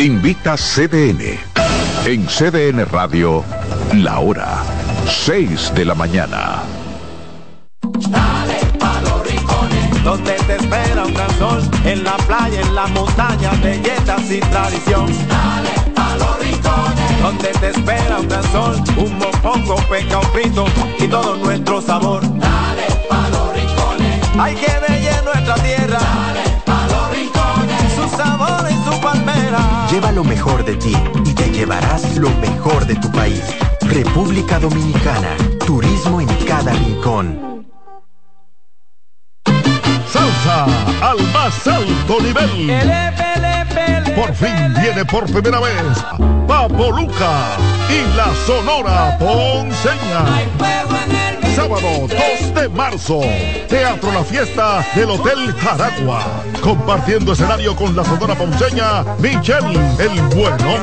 Invita CDN. En CDN Radio, la hora 6 de la mañana. Dale pa los rincones, donde te espera un gran sol, en la playa, en la montaña, belletas y tradición. Dale pa los rincones, donde te espera un gran sol, un mopongo, peca, un frito y todo nuestro sabor. Dale pa los rincones, hay que bella nuestra tierra. Dale pa los rincones, su sabor y su palmera. Lleva lo mejor de ti y te llevarás lo mejor de tu país. República Dominicana, turismo en cada rincón. Salsa al más alto nivel. Por fin viene por primera vez Papo Luca y la Sonora Ponceña. Sábado 2 de marzo, Teatro La Fiesta del Hotel Jaragua. Compartiendo escenario con la Sonora Ponceña, Michelle El Bueno.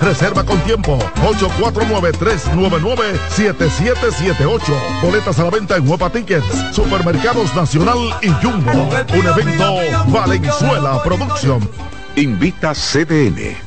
Reserva con tiempo 849-399-7778. Boletas a la venta en Huepa Tickets, Supermercados Nacional y Jumbo. Un evento Valenzuela Producción. Invita CDN.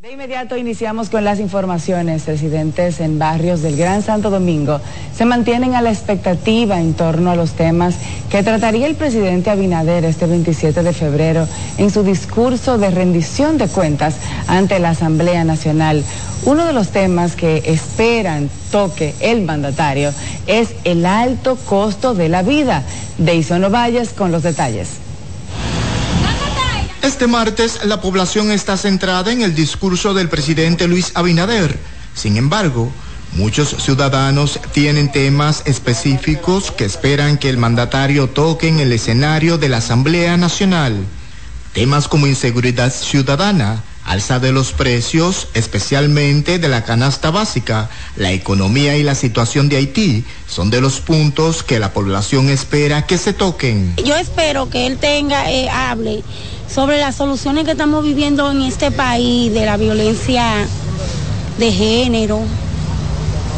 De inmediato iniciamos con las informaciones. Residentes en barrios del Gran Santo Domingo se mantienen a la expectativa en torno a los temas que trataría el presidente Abinader este 27 de febrero en su discurso de rendición de cuentas ante la Asamblea Nacional. Uno de los temas que esperan toque el mandatario es el alto costo de la vida. Deison Ovalles con los detalles. Este martes la población está centrada en el discurso del presidente Luis Abinader. Sin embargo, muchos ciudadanos tienen temas específicos que esperan que el mandatario toque en el escenario de la Asamblea Nacional. Temas como inseguridad ciudadana, alza de los precios, especialmente de la canasta básica, la economía y la situación de Haití, son de los puntos que la población espera que se toquen. Yo espero que él tenga, eh, hable sobre las soluciones que estamos viviendo en este país, de la violencia de género,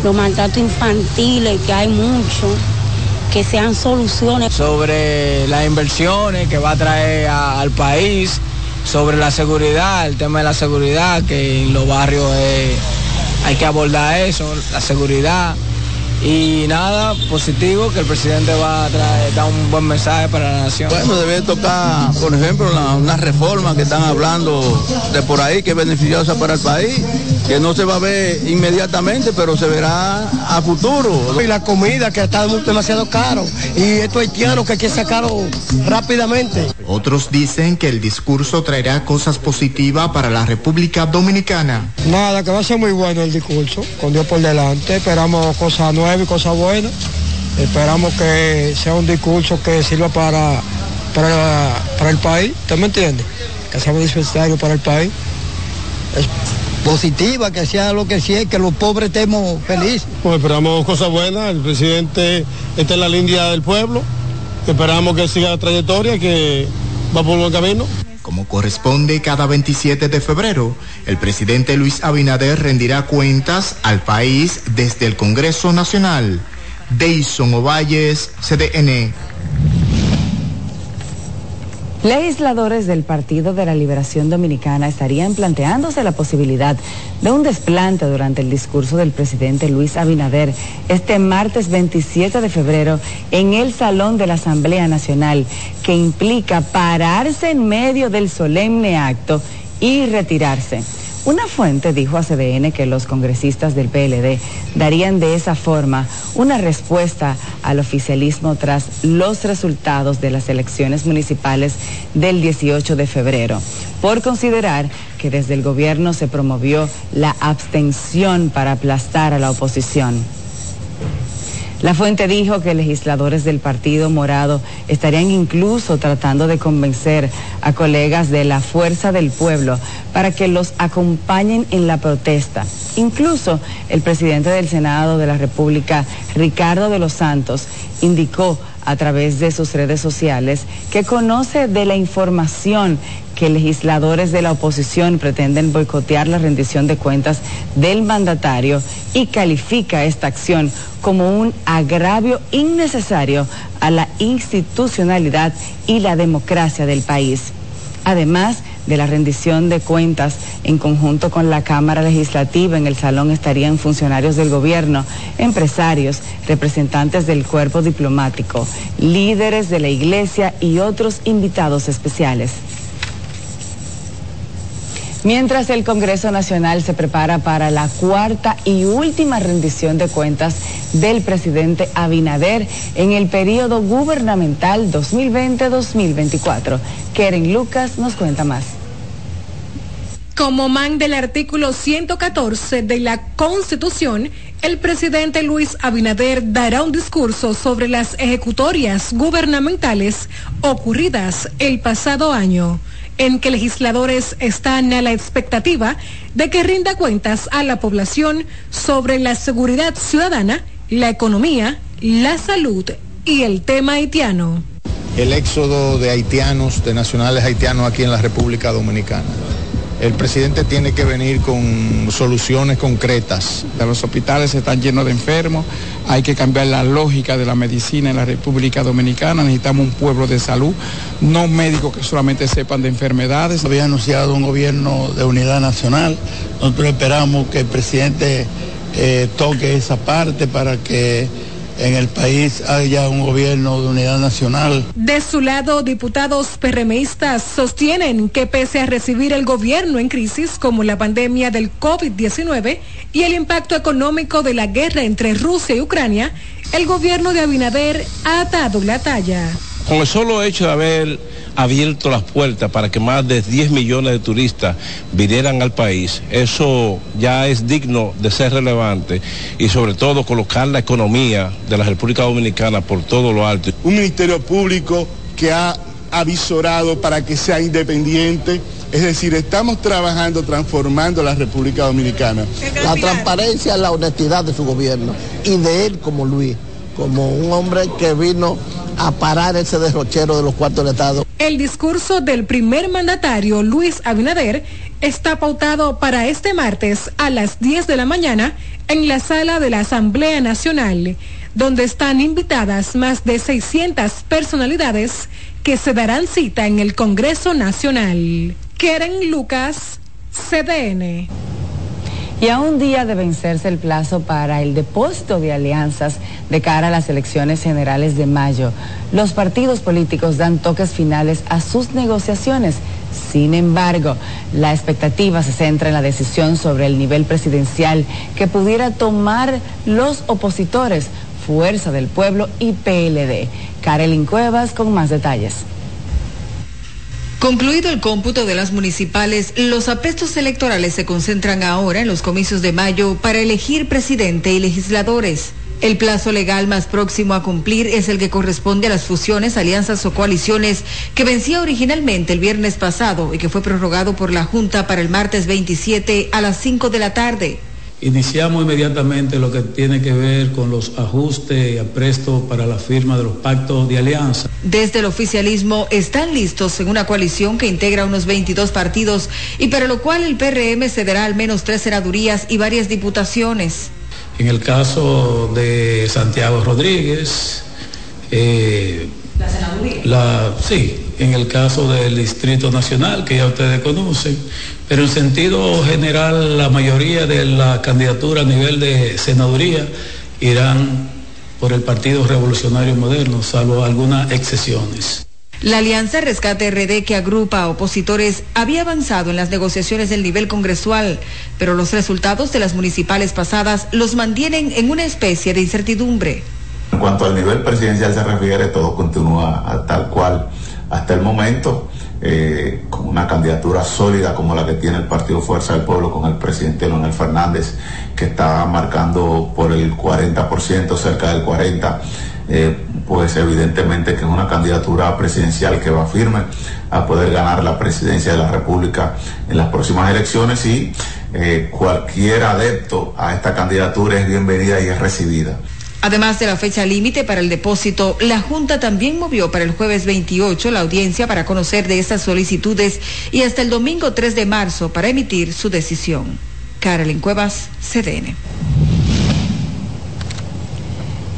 los maltratos infantiles, que hay mucho, que sean soluciones. Sobre las inversiones que va a traer al país, sobre la seguridad, el tema de la seguridad, que en los barrios eh, hay que abordar eso, la seguridad. Y nada, positivo, que el presidente va a traer, dar un buen mensaje para la nación. Bueno, debe tocar, por ejemplo, la, una reforma que están hablando de por ahí, que es beneficiosa para el país, que no se va a ver inmediatamente, pero se verá a futuro. Y la comida que está demasiado caro, y esto haitiano que hay que sacarlo rápidamente. Otros dicen que el discurso traerá cosas positivas para la República Dominicana. Nada, que va a ser muy bueno el discurso, con Dios por delante, esperamos cosas nuevas y cosas buenas. Esperamos que sea un discurso que sirva para, para, para el país, ¿usted me entiende? Que sea un dispensario para el país. Es positiva, que sea lo que sea, que los pobres estemos felices. Pues esperamos cosas buenas, el presidente está en la línea del pueblo, esperamos que siga la trayectoria, que va por buen camino. Como corresponde cada 27 de febrero, el presidente Luis Abinader rendirá cuentas al país desde el Congreso Nacional. Deison Ovalles, CDN. Legisladores del Partido de la Liberación Dominicana estarían planteándose la posibilidad de un desplante durante el discurso del presidente Luis Abinader este martes 27 de febrero en el Salón de la Asamblea Nacional, que implica pararse en medio del solemne acto y retirarse. Una fuente dijo a CDN que los congresistas del PLD darían de esa forma una respuesta al oficialismo tras los resultados de las elecciones municipales del 18 de febrero, por considerar que desde el gobierno se promovió la abstención para aplastar a la oposición. La fuente dijo que legisladores del Partido Morado estarían incluso tratando de convencer a colegas de la Fuerza del Pueblo para que los acompañen en la protesta. Incluso el presidente del Senado de la República, Ricardo de los Santos, indicó a través de sus redes sociales que conoce de la información que legisladores de la oposición pretenden boicotear la rendición de cuentas del mandatario y califica esta acción como un agravio innecesario a la institucionalidad y la democracia del país. Además, de la rendición de cuentas en conjunto con la Cámara Legislativa. En el salón estarían funcionarios del gobierno, empresarios, representantes del cuerpo diplomático, líderes de la iglesia y otros invitados especiales. Mientras el Congreso Nacional se prepara para la cuarta y última rendición de cuentas del presidente Abinader en el periodo gubernamental 2020-2024. Keren Lucas nos cuenta más. Como man del artículo 114 de la Constitución, el presidente Luis Abinader dará un discurso sobre las ejecutorias gubernamentales ocurridas el pasado año en que legisladores están a la expectativa de que rinda cuentas a la población sobre la seguridad ciudadana, la economía, la salud y el tema haitiano. El éxodo de haitianos, de nacionales haitianos aquí en la República Dominicana el presidente tiene que venir con soluciones concretas. Los hospitales están llenos de enfermos, hay que cambiar la lógica de la medicina en la República Dominicana, necesitamos un pueblo de salud, no médicos que solamente sepan de enfermedades. Había anunciado un gobierno de unidad nacional, nosotros esperamos que el presidente eh, toque esa parte para que en el país haya un gobierno de unidad nacional. De su lado, diputados perremeístas sostienen que pese a recibir el gobierno en crisis como la pandemia del COVID-19 y el impacto económico de la guerra entre Rusia y Ucrania, el gobierno de Abinader ha dado la talla. Con el solo hecho de haber abierto las puertas para que más de 10 millones de turistas vinieran al país, eso ya es digno de ser relevante y sobre todo colocar la economía de la República Dominicana por todo lo alto. Un ministerio público que ha avisorado para que sea independiente. Es decir, estamos trabajando, transformando la República Dominicana. La transparencia, la honestidad de su gobierno y de él como Luis, como un hombre que vino a parar ese derrochero de los cuartos del Estado. El discurso del primer mandatario, Luis Abinader, está pautado para este martes a las 10 de la mañana en la sala de la Asamblea Nacional, donde están invitadas más de 600 personalidades que se darán cita en el Congreso Nacional. Keren Lucas, CDN. Y a un día de vencerse el plazo para el depósito de alianzas de cara a las elecciones generales de mayo, los partidos políticos dan toques finales a sus negociaciones. Sin embargo, la expectativa se centra en la decisión sobre el nivel presidencial que pudiera tomar los opositores, Fuerza del Pueblo y PLD. Karelin Cuevas con más detalles. Concluido el cómputo de las municipales, los apestos electorales se concentran ahora en los comicios de mayo para elegir presidente y legisladores. El plazo legal más próximo a cumplir es el que corresponde a las fusiones, alianzas o coaliciones que vencía originalmente el viernes pasado y que fue prorrogado por la Junta para el martes 27 a las 5 de la tarde. Iniciamos inmediatamente lo que tiene que ver con los ajustes y aprestos para la firma de los pactos de alianza. Desde el oficialismo están listos en una coalición que integra unos 22 partidos y para lo cual el PRM cederá al menos tres senadurías y varias diputaciones. En el caso de Santiago Rodríguez, eh, la senaduría. La, sí, en el caso del Distrito Nacional, que ya ustedes conocen, pero en sentido general la mayoría de la candidatura a nivel de senaduría irán por el Partido Revolucionario Moderno, salvo algunas excepciones. La Alianza Rescate RD que agrupa a opositores había avanzado en las negociaciones del nivel congresual, pero los resultados de las municipales pasadas los mantienen en una especie de incertidumbre. En cuanto al nivel presidencial se refiere, todo continúa tal cual hasta el momento eh, con una candidatura sólida como la que tiene el Partido Fuerza del Pueblo con el presidente Leonel Fernández, que está marcando por el 40%, cerca del 40%, eh, pues evidentemente que es una candidatura presidencial que va firme a poder ganar la presidencia de la República en las próximas elecciones y eh, cualquier adepto a esta candidatura es bienvenida y es recibida. Además de la fecha límite para el depósito, la Junta también movió para el jueves 28 la audiencia para conocer de estas solicitudes y hasta el domingo 3 de marzo para emitir su decisión. Carolyn Cuevas, CDN.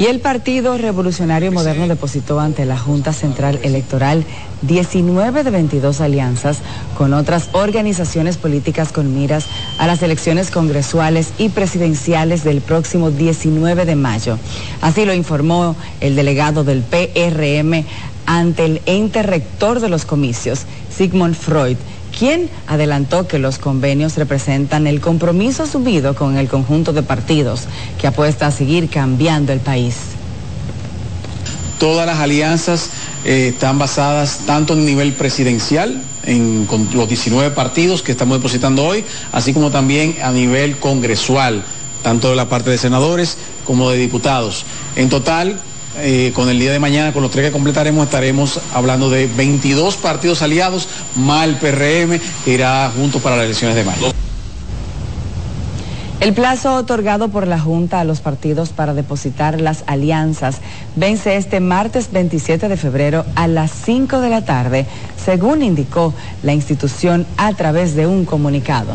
Y el Partido Revolucionario Moderno depositó ante la Junta Central Electoral 19 de 22 alianzas con otras organizaciones políticas con miras a las elecciones congresuales y presidenciales del próximo 19 de mayo. Así lo informó el delegado del PRM ante el ente rector de los comicios, Sigmund Freud quien adelantó que los convenios representan el compromiso asumido con el conjunto de partidos que apuesta a seguir cambiando el país. Todas las alianzas eh, están basadas tanto en nivel presidencial, en, con los 19 partidos que estamos depositando hoy, así como también a nivel congresual, tanto de la parte de senadores como de diputados. En total, eh, con el día de mañana, con los tres que completaremos, estaremos hablando de 22 partidos aliados, más el PRM, que irá juntos para las elecciones de mayo. El plazo otorgado por la Junta a los partidos para depositar las alianzas vence este martes 27 de febrero a las 5 de la tarde, según indicó la institución a través de un comunicado.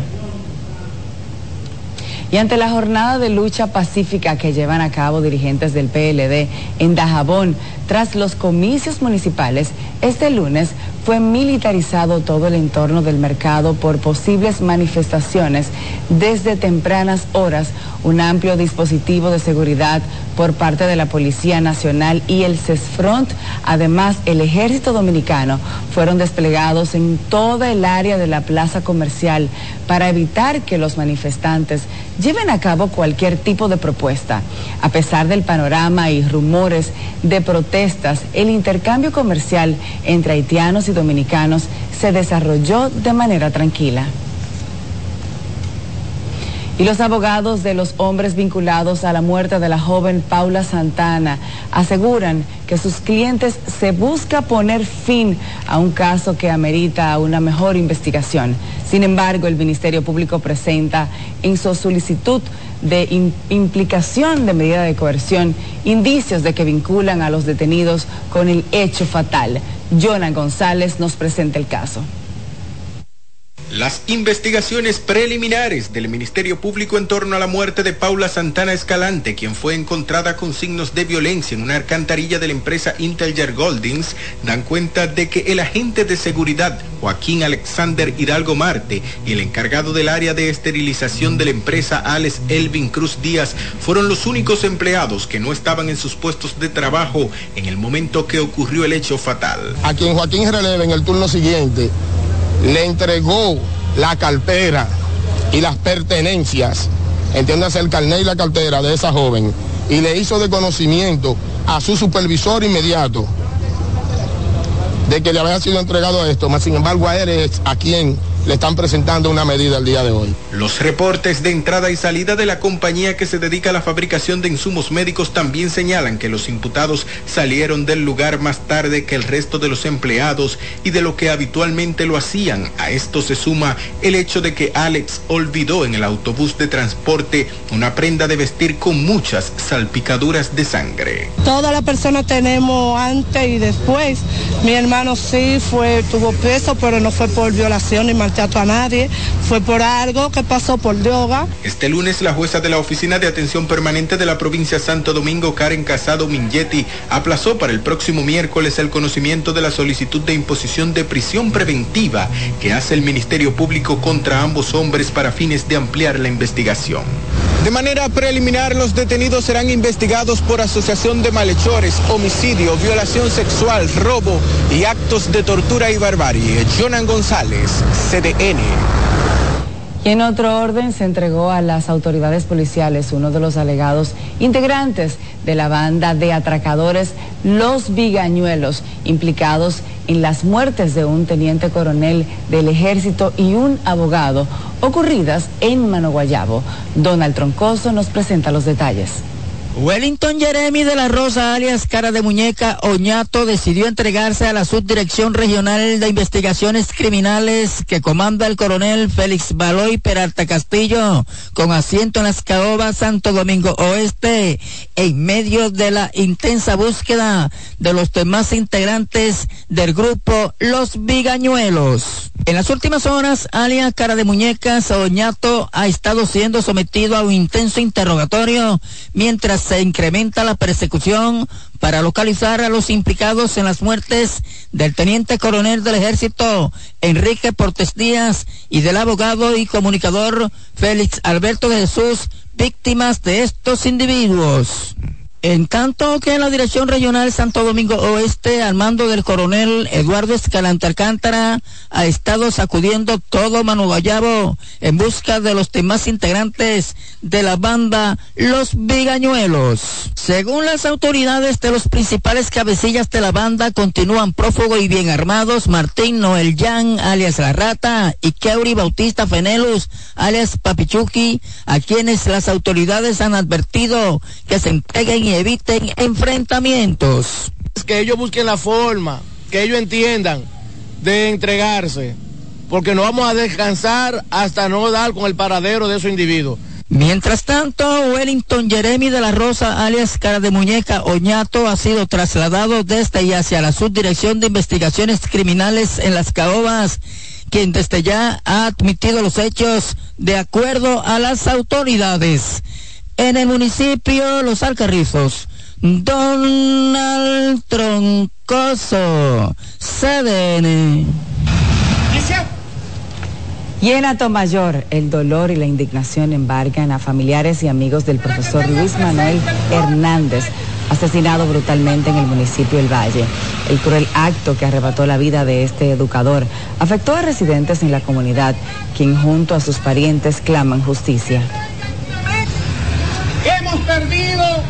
Y ante la jornada de lucha pacífica que llevan a cabo dirigentes del PLD en Dajabón, tras los comicios municipales, este lunes fue militarizado todo el entorno del mercado por posibles manifestaciones desde tempranas horas. Un amplio dispositivo de seguridad por parte de la Policía Nacional y el CESFRONT, además el Ejército Dominicano, fueron desplegados en toda el área de la plaza comercial para evitar que los manifestantes lleven a cabo cualquier tipo de propuesta. A pesar del panorama y rumores de protestas, el intercambio comercial entre haitianos y dominicanos se desarrolló de manera tranquila. Y los abogados de los hombres vinculados a la muerte de la joven Paula Santana aseguran que sus clientes se busca poner fin a un caso que amerita una mejor investigación. Sin embargo, el Ministerio Público presenta en su solicitud de implicación de medida de coerción indicios de que vinculan a los detenidos con el hecho fatal. Jonah González nos presenta el caso. Las investigaciones preliminares del Ministerio Público en torno a la muerte de Paula Santana Escalante, quien fue encontrada con signos de violencia en una alcantarilla de la empresa Intelger Goldings, dan cuenta de que el agente de seguridad Joaquín Alexander Hidalgo Marte y el encargado del área de esterilización de la empresa Alex Elvin Cruz Díaz fueron los únicos empleados que no estaban en sus puestos de trabajo en el momento que ocurrió el hecho fatal. A quien Joaquín releve en el turno siguiente le entregó la cartera y las pertenencias, entiéndase el carnet y la cartera de esa joven, y le hizo de conocimiento a su supervisor inmediato de que le había sido entregado esto, más sin embargo a él es a quien le están presentando una medida el día de hoy. Los reportes de entrada y salida de la compañía que se dedica a la fabricación de insumos médicos también señalan que los imputados salieron del lugar más tarde que el resto de los empleados y de lo que habitualmente lo hacían. A esto se suma el hecho de que Alex olvidó en el autobús de transporte una prenda de vestir con muchas salpicaduras de sangre. Todas las personas tenemos antes y después. Mi hermano sí fue, tuvo preso, pero no fue por violación ni maltrato a nadie, fue por algo que pasó por droga. Este lunes la jueza de la Oficina de Atención Permanente de la provincia Santo Domingo, Karen Casado Mingetti, aplazó para el próximo miércoles el conocimiento de la solicitud de imposición de prisión preventiva que hace el Ministerio Público contra ambos hombres para fines de ampliar la investigación. De manera preliminar, los detenidos serán investigados por asociación de malhechores, homicidio, violación sexual, robo y actos de tortura y barbarie. Jonan González, CDN. Y en otro orden se entregó a las autoridades policiales uno de los alegados integrantes de la banda de atracadores Los Vigañuelos, implicados en las muertes de un teniente coronel del ejército y un abogado ocurridas en Manoguayabo. Donald Troncoso nos presenta los detalles. Wellington Jeremy de la Rosa, alias Cara de Muñeca Oñato, decidió entregarse a la Subdirección Regional de Investigaciones Criminales que comanda el coronel Félix Baloy Peralta Castillo, con asiento en las Caobas, Santo Domingo Oeste, en medio de la intensa búsqueda de los demás integrantes del grupo Los Vigañuelos. En las últimas horas, alias Cara de Muñeca Oñato ha estado siendo sometido a un intenso interrogatorio mientras se incrementa la persecución para localizar a los implicados en las muertes del teniente coronel del ejército Enrique Portes Díaz y del abogado y comunicador Félix Alberto de Jesús, víctimas de estos individuos. En tanto que en la Dirección Regional Santo Domingo Oeste, al mando del coronel Eduardo Escalante Alcántara, ha estado sacudiendo todo Manugayabo en busca de los demás integrantes de la banda Los Vigañuelos. Según las autoridades de los principales cabecillas de la banda, continúan prófugos y bien armados Martín Noel Yang, alias La Rata, y Keuri Bautista Fenelus, alias Papichuki, a quienes las autoridades han advertido que se entreguen y eviten enfrentamientos. Que ellos busquen la forma, que ellos entiendan de entregarse, porque no vamos a descansar hasta no dar con el paradero de esos individuos. Mientras tanto, Wellington Jeremy de la Rosa, alias Cara de Muñeca Oñato, ha sido trasladado desde y hacia la Subdirección de Investigaciones Criminales en las Caobas, quien desde ya ha admitido los hechos de acuerdo a las autoridades en el municipio Los Alcarrizos. Donald Troncoso, CDN. Y en Mayor, el dolor y la indignación embargan a familiares y amigos del profesor Luis Manuel Hernández, asesinado brutalmente en el municipio El Valle. El cruel acto que arrebató la vida de este educador afectó a residentes en la comunidad, quien junto a sus parientes claman justicia. Hemos perdido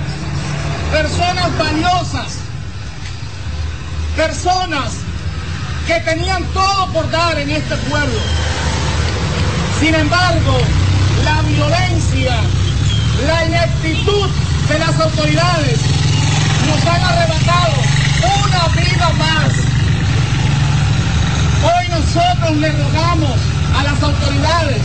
personas valiosas, personas que tenían todo por dar en este pueblo. Sin embargo, la violencia, la ineptitud de las autoridades nos han arrebatado una vida más. Hoy nosotros le rogamos a las autoridades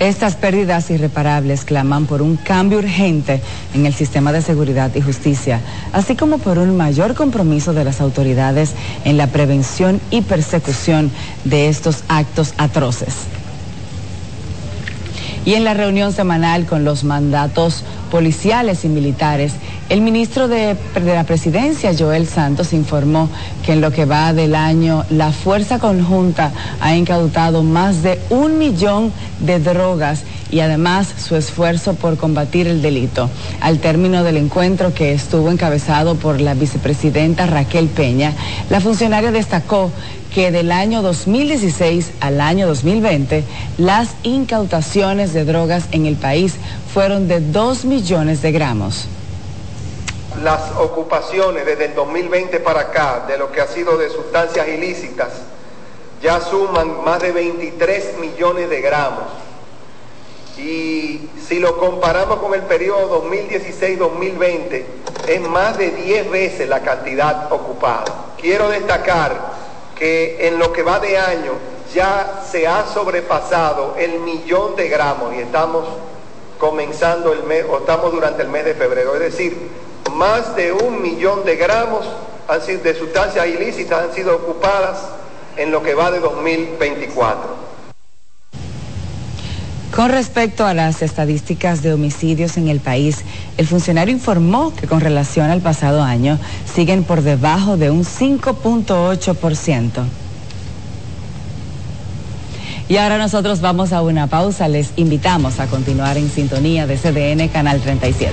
estas pérdidas irreparables claman por un cambio urgente en el sistema de seguridad y justicia, así como por un mayor compromiso de las autoridades en la prevención y persecución de estos actos atroces. Y en la reunión semanal con los mandatos policiales y militares, el ministro de, la Presidencia, Joel Santos, informó que en lo que va del año, la Fuerza Conjunta ha incautado más de un millón de drogas y además su esfuerzo por combatir el delito. Al término del encuentro que estuvo encabezado por la vicepresidenta Raquel Peña, la funcionaria destacó que del año 2016 al año 2020 las incautaciones de drogas en el país fueron de 2 millones de gramos. Las ocupaciones desde el 2020 para acá de lo que ha sido de sustancias ilícitas ya suman más de 23 millones de gramos. Y si lo comparamos con el periodo 2016-2020, es más de 10 veces la cantidad ocupada. Quiero destacar que en lo que va de año ya se ha sobrepasado el millón de gramos y estamos comenzando el mes, o estamos durante el mes de febrero, es decir, más de un millón de gramos de sustancias ilícitas han sido ocupadas en lo que va de 2024. Con respecto a las estadísticas de homicidios en el país, el funcionario informó que con relación al pasado año siguen por debajo de un 5.8%. Y ahora nosotros vamos a una pausa. Les invitamos a continuar en sintonía de CDN Canal 37.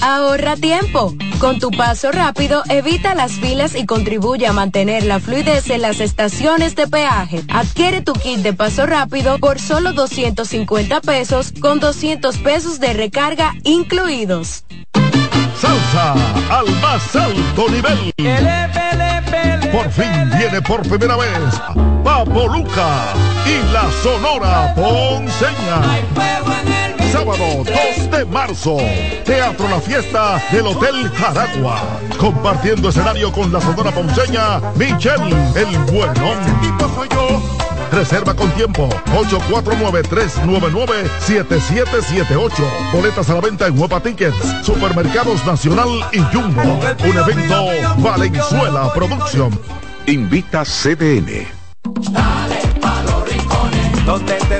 Ahorra tiempo. Con tu paso rápido, evita las filas y contribuye a mantener la fluidez en las estaciones de peaje. Adquiere tu kit de paso rápido por solo 250 pesos con 200 pesos de recarga incluidos. Salsa al más alto nivel. Por fin viene por primera vez Papo Luca y la Sonora Ponceña. Sábado 2 de marzo, Teatro La Fiesta del Hotel Jaragua. Compartiendo escenario con la Sonora Ponceña, Michelle El Bueno. Reserva con tiempo 849-399-7778. Boletas a la venta en Huepa Tickets, Supermercados Nacional y Jumbo. Un evento Valenzuela Producción. Invita CDN donde te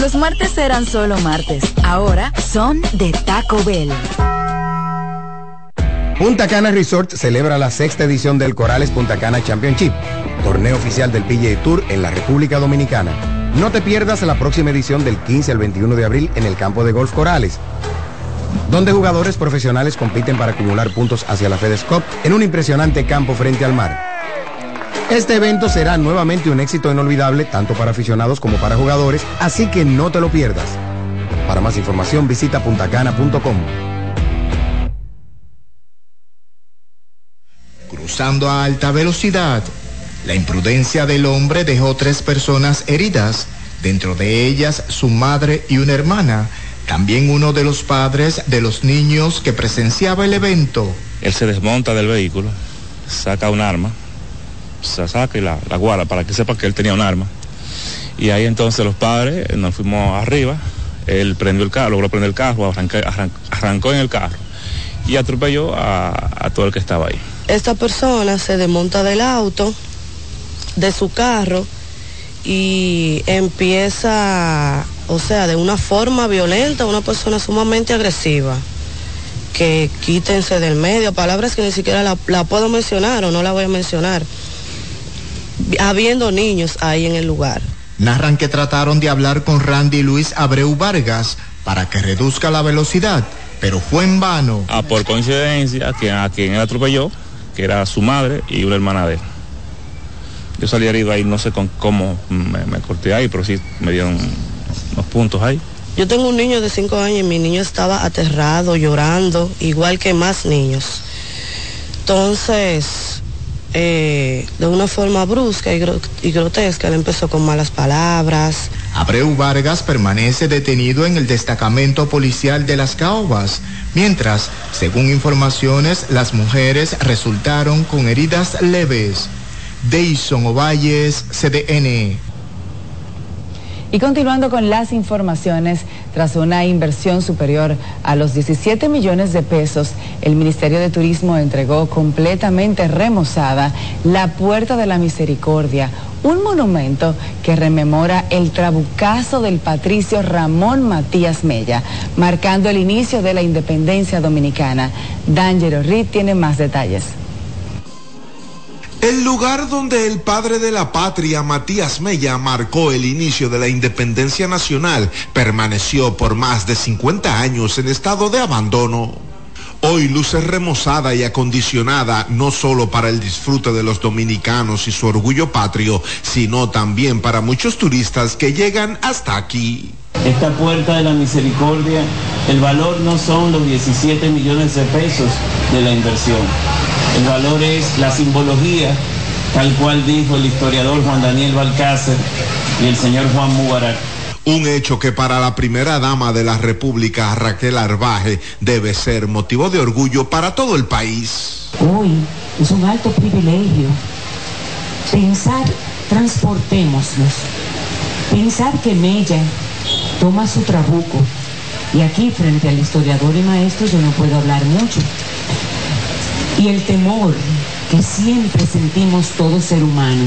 Los martes eran solo martes. Ahora son de Taco Bell. Punta Cana Resort celebra la sexta edición del Corales Punta Cana Championship, torneo oficial del PGA Tour en la República Dominicana. No te pierdas la próxima edición del 15 al 21 de abril en el campo de golf Corales, donde jugadores profesionales compiten para acumular puntos hacia la FedEx Cup en un impresionante campo frente al mar. Este evento será nuevamente un éxito inolvidable tanto para aficionados como para jugadores, así que no te lo pierdas. Para más información visita puntacana.com. Cruzando a alta velocidad, la imprudencia del hombre dejó tres personas heridas, dentro de ellas su madre y una hermana, también uno de los padres de los niños que presenciaba el evento. Él se desmonta del vehículo, saca un arma se saca y la, la guarda para que sepa que él tenía un arma. Y ahí entonces los padres nos fuimos arriba, él prendió el carro, logró prender el carro, arrancó en el carro y atropelló a, todo el que estaba ahí. Esta persona se desmonta del auto, de su carro, y empieza, o sea, de una forma violenta, una persona sumamente agresiva. Que quítense del medio, palabras que ni siquiera la, la puedo mencionar o no la voy a mencionar habiendo niños ahí en el lugar. Narran que trataron de hablar con Randy Luis Abreu Vargas para que reduzca la velocidad, pero fue en vano. Ah, por coincidencia, que a quien él atropelló, que era su madre y una hermana de él. Yo salí herido ahí, no sé con cómo me, corté ahí, pero sí me dieron unos puntos ahí. Yo tengo un niño de 5 años y mi niño estaba aterrado, llorando, igual que más niños. Entonces, eh, de una forma brusca y, grotesca. Él empezó con malas palabras. Abreu Vargas permanece detenido en el destacamento policial de Las Caobas, mientras, según informaciones, las mujeres resultaron con heridas leves. Deison Ovalles, CDN. Y continuando con las informaciones, tras una inversión superior a los 17 millones de pesos, el Ministerio de Turismo entregó completamente remozada la Puerta de la Misericordia, un monumento que rememora el trabucazo del patricio Ramón Matías Mella, marcando el inicio de la independencia dominicana. D'Angelo Reed tiene más detalles. El lugar donde el padre de la patria, Matías Mella, marcó el inicio de la independencia nacional, permaneció por más de 50 años en estado de abandono. hoy luce remozada y acondicionada no solo para el disfrute de los dominicanos y su orgullo patrio, sino también para muchos turistas que llegan hasta aquí. Esta puerta de la misericordia, el valor no son los 17 millones de pesos de la inversión. El valor es la simbología, tal cual dijo el historiador Juan Daniel Balcácer y el señor Juan Mubarak. Un hecho que para la primera dama de la República, Raquel Arbaje, debe ser motivo de orgullo para todo el país. Hoy es un alto privilegio pensar, transportémoslos, pensar que Mella toma su trabuco y aquí frente al historiador y maestro yo no puedo hablar mucho. Y el temor que siempre sentimos todo ser humano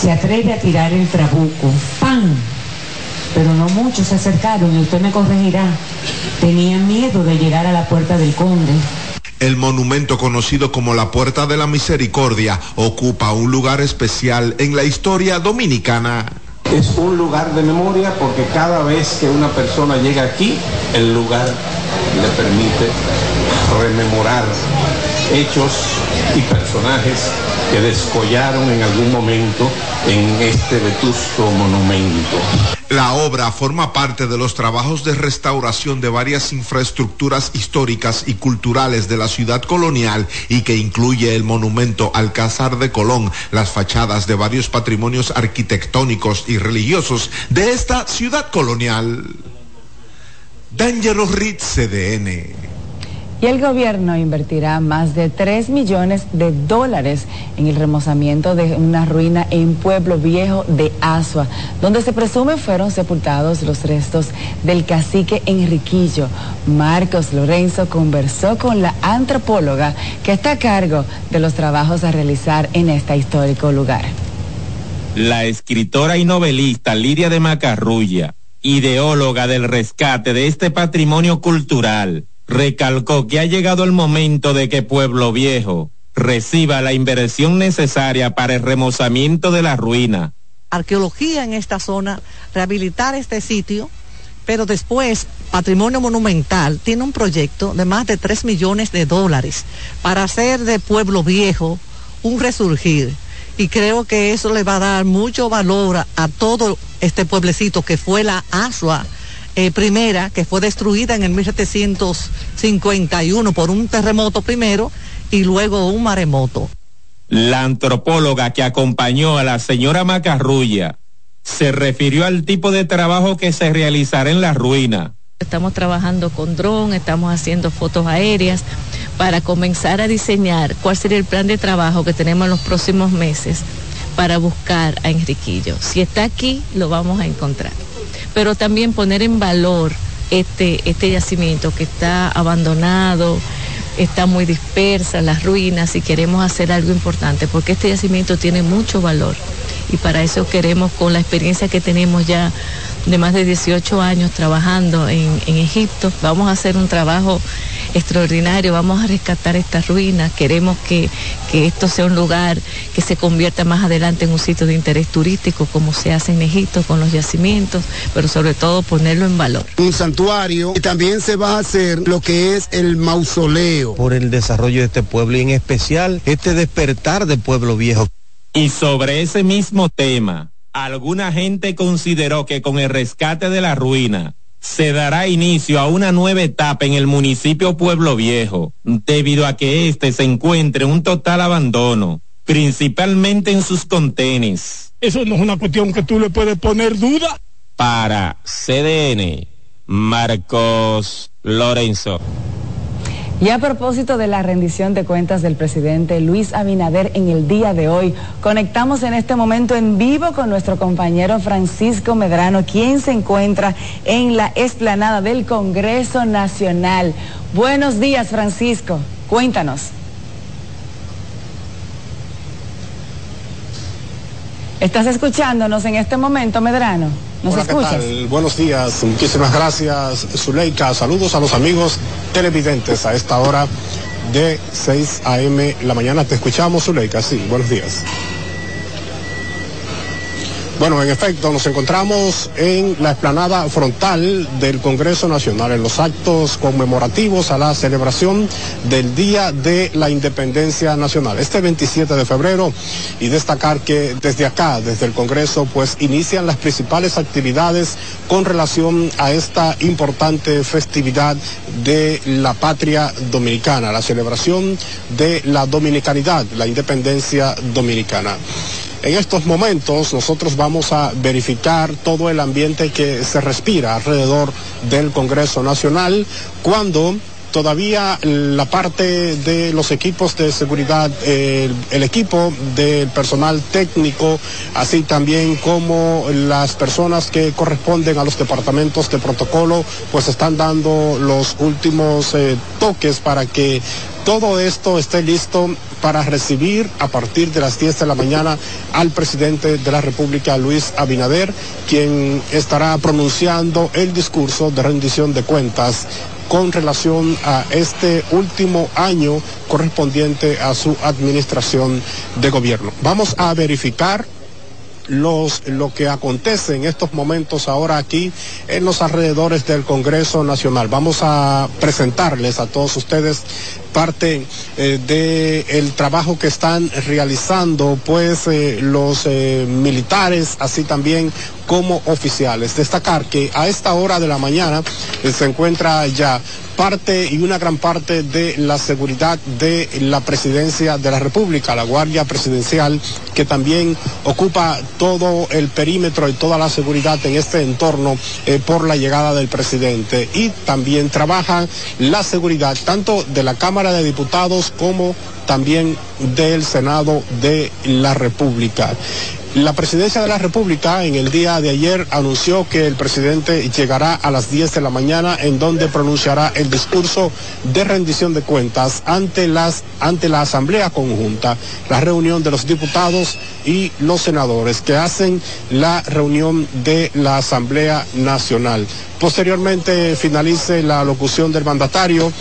se atreve a tirar el trabuco, ¡pam! Pero no muchos se acercaron y usted me corregirá. Tenían miedo de llegar a la puerta del conde. El monumento conocido como la Puerta de la Misericordia ocupa un lugar especial en la historia dominicana. Es un lugar de memoria porque cada vez que una persona llega aquí, el lugar le permite rememorar hechos y personajes que descollaron en algún momento en este vetusto monumento. La obra forma parte de los trabajos de restauración de varias infraestructuras históricas y culturales de la ciudad colonial y que incluye el monumento Alcázar de Colón, las fachadas de varios patrimonios arquitectónicos y religiosos de esta ciudad colonial. D'Angelo Ritz, CDN. Y el gobierno invertirá más de 3 millones de dólares en el remozamiento de una ruina en Pueblo Viejo de Asua, donde se presume fueron sepultados los restos del cacique Enriquillo. Marcos Lorenzo conversó con la antropóloga que está a cargo de los trabajos a realizar en este histórico lugar. La escritora y novelista Lidia de Macarrulla, ideóloga del rescate de este patrimonio cultural, recalcó que ha llegado el momento de que Pueblo Viejo reciba la inversión necesaria para el remozamiento de la ruina. Arqueología en esta zona, rehabilitar este sitio, pero después Patrimonio Monumental tiene un proyecto de más de 3 millones de dólares para hacer de Pueblo Viejo un resurgir. Y creo que eso le va a dar mucho valor a, todo este pueblecito que fue la Asua eh, primera, que fue destruida en el 1751 por un terremoto primero y luego un maremoto. La antropóloga que acompañó a la señora Macarrulla se refirió al tipo de trabajo que se realizará en la ruina. Estamos trabajando con dron, estamos haciendo fotos aéreas para comenzar a diseñar cuál sería el plan de trabajo que tenemos en los próximos meses para buscar a Enriquillo. Si está aquí, lo vamos a encontrar pero también poner en valor este, este yacimiento que está abandonado, está muy dispersa, las ruinas, y queremos hacer algo importante, porque este yacimiento tiene mucho valor. Y para eso queremos, con la experiencia que tenemos ya de más de 18 años trabajando en, en Egipto, vamos a hacer un trabajo extraordinario, vamos a rescatar estas ruinas, queremos que, que esto sea un lugar que se convierta más adelante en un sitio de interés turístico como se hace en Egipto con los yacimientos, pero sobre todo ponerlo en valor. Un santuario y también se va a hacer lo que es el mausoleo. Por el desarrollo de este pueblo y en especial este despertar del pueblo viejo. Y sobre ese mismo tema, alguna gente consideró que con el rescate de la ruina, se dará inicio a una nueva etapa en el municipio Pueblo Viejo, debido a que éste se encuentre en un total abandono, principalmente en sus contenes. Eso no es una cuestión que tú le puedes poner duda. Para CDN, Marcos Lorenzo. Y a propósito de la rendición de cuentas del presidente Luis Abinader en el día de hoy, conectamos en este momento en vivo con nuestro compañero Francisco Medrano, quien se encuentra en la explanada del Congreso Nacional. Buenos días, Francisco. Cuéntanos. ¿Estás escuchándonos en este momento, Medrano? ¿Nos Hola, escuchas? ¿qué tal? Buenos días, muchísimas gracias, Zuleika. Saludos a los amigos televidentes a esta hora de 6 a.m. la mañana. Te escuchamos, Zuleika. Sí, buenos días. Bueno, en efecto, nos encontramos en la explanada frontal del Congreso Nacional, en los actos conmemorativos a la celebración del Día de la Independencia Nacional, este 27 de febrero, y destacar que desde acá, desde el Congreso, pues inician las principales actividades con relación a esta importante festividad de la patria dominicana, la celebración de la dominicanidad, la independencia dominicana. En estos momentos nosotros vamos a verificar todo el ambiente que se respira alrededor del Congreso Nacional cuando todavía la parte de los equipos de seguridad, el equipo del personal técnico, así también como las personas que corresponden a los departamentos de protocolo, pues están dando los últimos eh, toques para que todo esto esté listo para recibir a partir de las 10 de la mañana al presidente de la República, Luis Abinader, quien estará pronunciando el discurso de rendición de cuentas con relación a este último año correspondiente a su administración de gobierno. Vamos a verificar los, lo que acontece en estos momentos ahora aquí en los alrededores del Congreso Nacional. Vamos a presentarles a todos ustedes parte eh, del trabajo que están realizando pues eh, los eh, militares, así también como oficiales. Destacar que a esta hora de la mañana se encuentra ya parte y una gran parte de la seguridad de la presidencia de la República, la Guardia Presidencial, que también ocupa todo el perímetro y toda la seguridad en este entorno por la llegada del presidente. Y también trabaja la seguridad tanto de la Cámara de Diputados como también del Senado de la República. La presidencia de la República en el día de ayer anunció que el presidente llegará a las 10 de la mañana en donde pronunciará el discurso de rendición de cuentas ante, las, ante la Asamblea Conjunta, la reunión de los diputados y los senadores que hacen la reunión de la Asamblea Nacional. Posteriormente finalice la locución del mandatario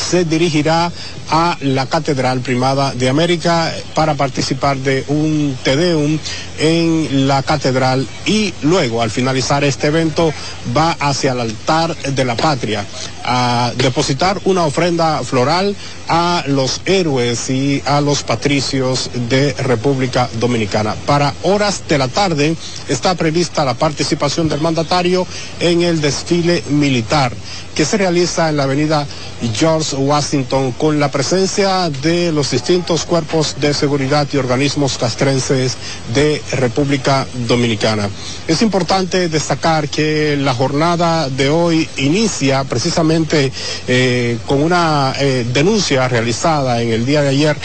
se dirigirá a la Catedral Primada de América para participar de un Tedeum en la Catedral y luego al finalizar este evento va hacia el altar de la patria a depositar una ofrenda floral a los héroes y a los patricios de República Dominicana. Para horas de la tarde está prevista la participación del mandatario en el desfile militar que se realiza en la avenida George Washington con la presencia de los distintos cuerpos de seguridad y organismos castrenses de República Dominicana. Es importante destacar que la jornada de hoy inicia precisamente eh, con una eh, denuncia realizada en el día de ayer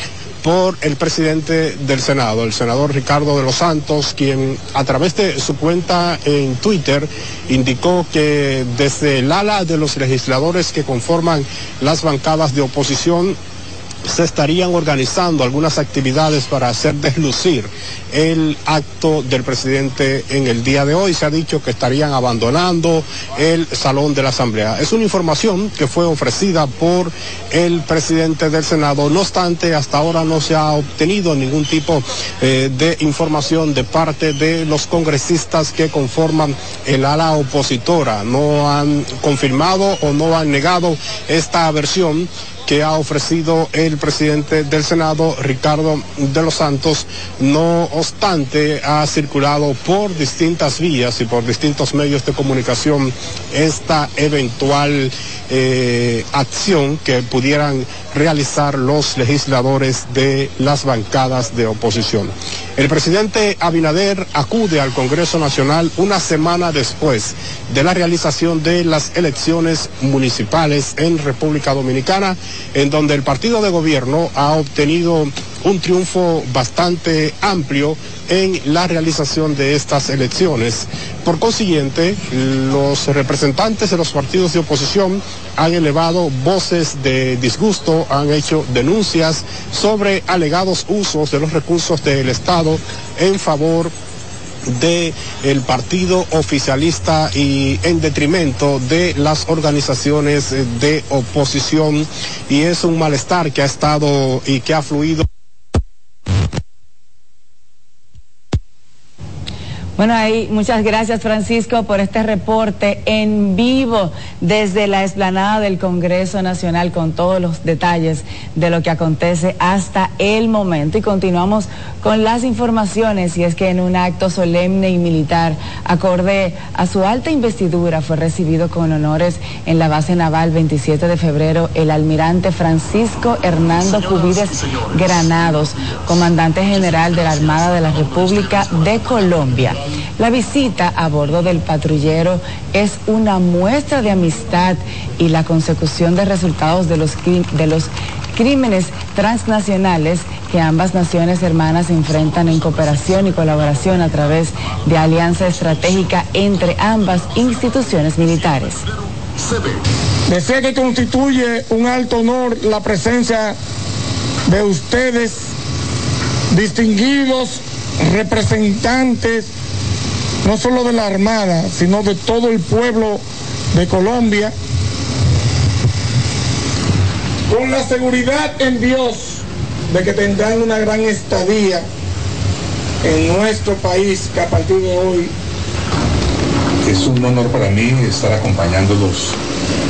por el presidente del Senado, el senador Ricardo de los Santos, quien a través de su cuenta en Twitter indicó que desde el ala de los legisladores que conforman las bancadas de oposición se estarían organizando algunas actividades para hacer deslucir el acto del presidente en el día de hoy. Se ha dicho que estarían abandonando el salón de la Asamblea. Es una información que fue ofrecida por el presidente del Senado. No obstante, hasta ahora no se ha obtenido ningún tipo eh, de información de parte de los congresistas que conforman el ala opositora. No han confirmado o no han negado esta versión que ha ofrecido el presidente del Senado, Ricardo de los Santos. No obstante, ha circulado por distintas vías y por distintos medios de comunicación esta eventual eh, acción que pudieran realizar los legisladores de las bancadas de oposición. El presidente Abinader acude al Congreso Nacional una semana después de la realización de las elecciones municipales en República Dominicana, en donde el partido de gobierno ha obtenido un triunfo bastante amplio en la realización de estas elecciones. Por consiguiente, los representantes de los partidos de oposición han elevado voces de disgusto, han hecho denuncias sobre alegados usos de los recursos del Estado en favor de el partido oficialista y en detrimento de las organizaciones de oposición y es un malestar que ha estado y que ha fluido Bueno, ahí muchas gracias Francisco por este reporte en vivo desde la explanada del Congreso Nacional con todos los detalles de lo que acontece hasta el momento. Y continuamos con las informaciones y es que en un acto solemne y militar acorde a su alta investidura fue recibido con honores en la base naval 27 de febrero el almirante Francisco Hernando Cubides Granados, comandante general de la Armada de la República de Colombia. La visita a bordo del patrullero es una muestra de amistad y la consecución de resultados de los, de los crímenes transnacionales que ambas naciones hermanas enfrentan en cooperación y colaboración a través de alianza estratégica entre ambas instituciones militares. Desea que constituye un alto honor la presencia de ustedes, distinguidos representantes no solo de la Armada, sino de todo el pueblo de Colombia, con la seguridad en Dios de que tendrán una gran estadía en nuestro país que a partir de hoy es un honor para mí estar acompañándolos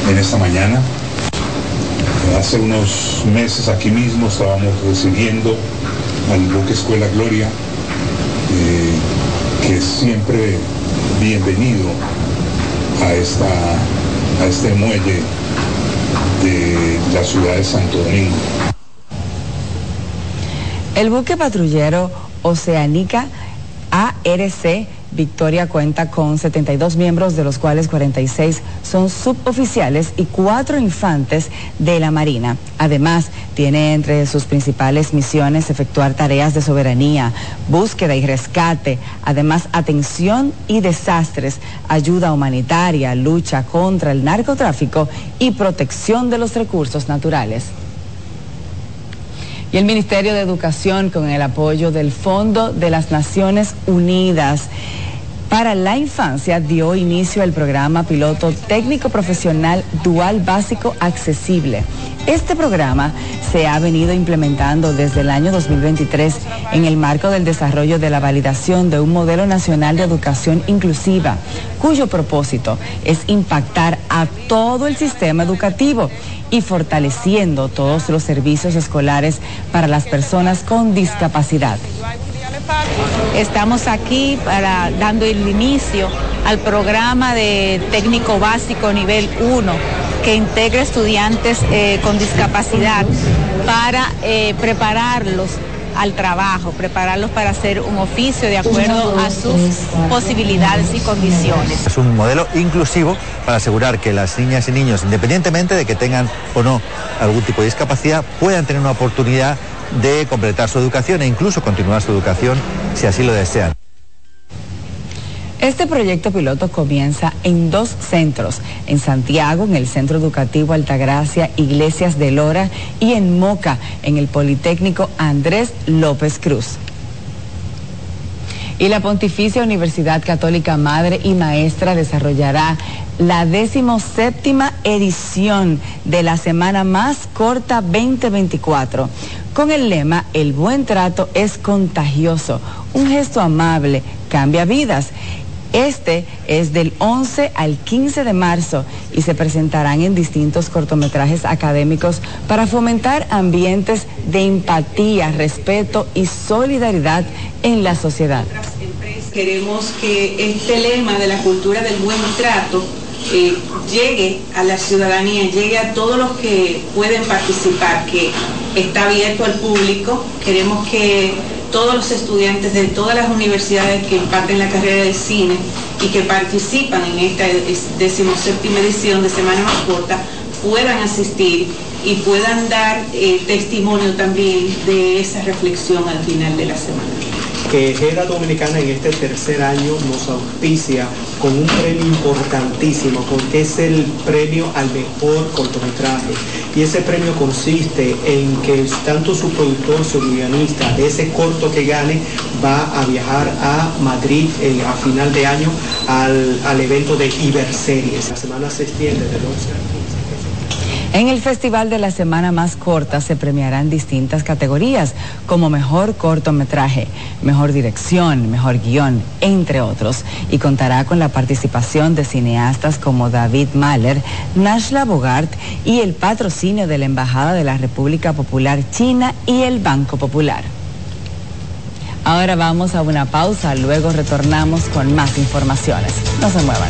en esta mañana. Hace unos meses aquí mismo estábamos recibiendo al buque Escuela Gloria. Que es siempre bienvenido a, esta, a este muelle de la ciudad de Santo Domingo. El buque patrullero Oceánica ARC Victoria cuenta con 72 miembros, de los cuales 46 son suboficiales y cuatro infantes de la Marina. Además, tiene entre sus principales misiones efectuar tareas de soberanía, búsqueda y rescate, además atención y desastres, ayuda humanitaria, lucha contra el narcotráfico y protección de los recursos naturales. Y el Ministerio de Educación, con el apoyo del Fondo de las Naciones Unidas, para la infancia dio inicio al programa piloto técnico profesional dual básico accesible. Este programa se ha venido implementando desde el año 2023 en el marco del desarrollo de la validación de un modelo nacional de educación inclusiva, cuyo propósito es impactar a todo el sistema educativo y fortaleciendo todos los servicios escolares para las personas con discapacidad. Estamos aquí para dando el inicio al programa de técnico básico nivel 1 que integra estudiantes eh, con discapacidad para eh, prepararlos al trabajo, prepararlos para hacer un oficio de acuerdo a sus posibilidades y condiciones. Es un modelo inclusivo para asegurar que las niñas y niños, independientemente de que tengan o no algún tipo de discapacidad, puedan tener una oportunidad de completar su educación e incluso continuar su educación si así lo desean. Este proyecto piloto comienza en dos centros, en Santiago, en el Centro Educativo Altagracia Iglesias de Lora y en Moca, en el Politécnico Andrés López Cruz. Y la Pontificia Universidad Católica Madre y Maestra desarrollará la decimoséptima edición de la Semana Más Corta 2024 con el lema El buen trato es contagioso, un gesto amable cambia vidas. Este es del 11 al 15 de marzo y se presentarán en distintos cortometrajes académicos para fomentar ambientes de empatía, respeto y solidaridad en la sociedad. Queremos que este lema de la cultura del buen trato llegue a la ciudadanía, llegue a todos los que pueden participar, que está abierto al público. Queremos que todos los estudiantes de todas las universidades que imparten la carrera de cine y que participan en esta decimoséptima edición de Semana Más Corta puedan asistir y puedan dar eh, testimonio también de esa reflexión al final de la semana que Gera Dominicana en este tercer año nos auspicia con un premio importantísimo, porque es el premio al mejor cortometraje. Y ese premio consiste en que tanto su productor, su guionista, de ese corto que gane, va a viajar a Madrid eh, a final de año al, al evento de Iberseries. La semana se extiende del 11 al 15. En el Festival de la Semana Más Corta se premiarán distintas categorías, como mejor cortometraje, mejor dirección, mejor guion, entre otros, y contará con la participación de cineastas como David Mahler, Nashla Bogart y el patrocinio de la Embajada de la República Popular China y el Banco Popular. Ahora vamos a una pausa, luego retornamos con más informaciones. No se muevan.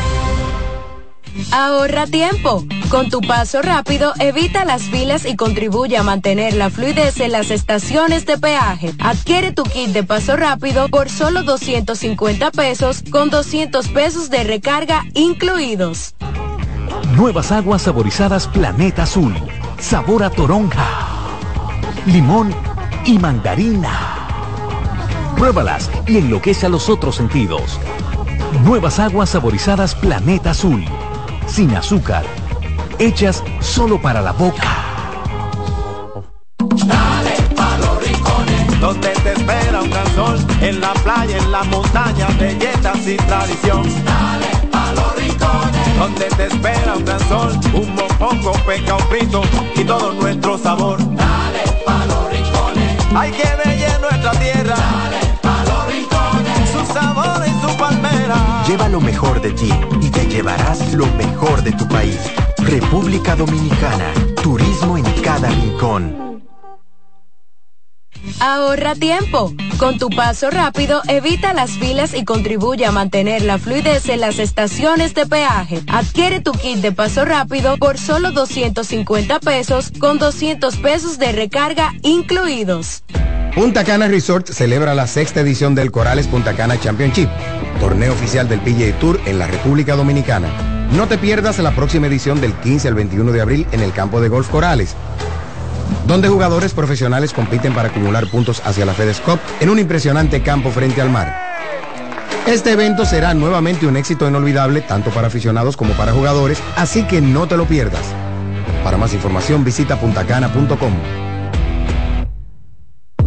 Ahorra tiempo. Con tu paso rápido, evita las filas y contribuye a mantener la fluidez en las estaciones de peaje. Adquiere tu kit de paso rápido por solo 250 pesos con 200 pesos de recarga incluidos. Nuevas aguas saborizadas Planeta Azul. Sabor a toronja, limón y mandarina. Pruébalas y enloquece a los otros sentidos. Nuevas aguas saborizadas Planeta Azul sin azúcar, hechas solo para la boca. Dale pa los rincones, donde te espera un gran sol, en la playa, en la montaña, belletas y tradición. Dale pa los rincones, donde te espera un gran sol, un mopongo, peca, un frito y todo nuestro sabor. Dale pa los rincones, hay que ver nuestra tierra. Lleva lo mejor de ti y te llevarás lo mejor de tu país. República Dominicana, turismo en cada rincón. Ahorra tiempo. Con tu paso rápido, evita las filas y contribuye a mantener la fluidez en las estaciones de peaje. Adquiere tu kit de paso rápido por solo 250 pesos con 200 pesos de recarga incluidos. Punta Cana Resort celebra la sexta edición del Corales Punta Cana Championship, torneo oficial del PGA Tour en la República Dominicana. No te pierdas la próxima edición del 15 al 21 de abril en el campo de golf Corales, donde jugadores profesionales compiten para acumular puntos hacia la FedEx Cup en un impresionante campo frente al mar. Este evento será nuevamente un éxito inolvidable tanto para aficionados como para jugadores, así que no te lo pierdas. Para más información visita puntacana.com.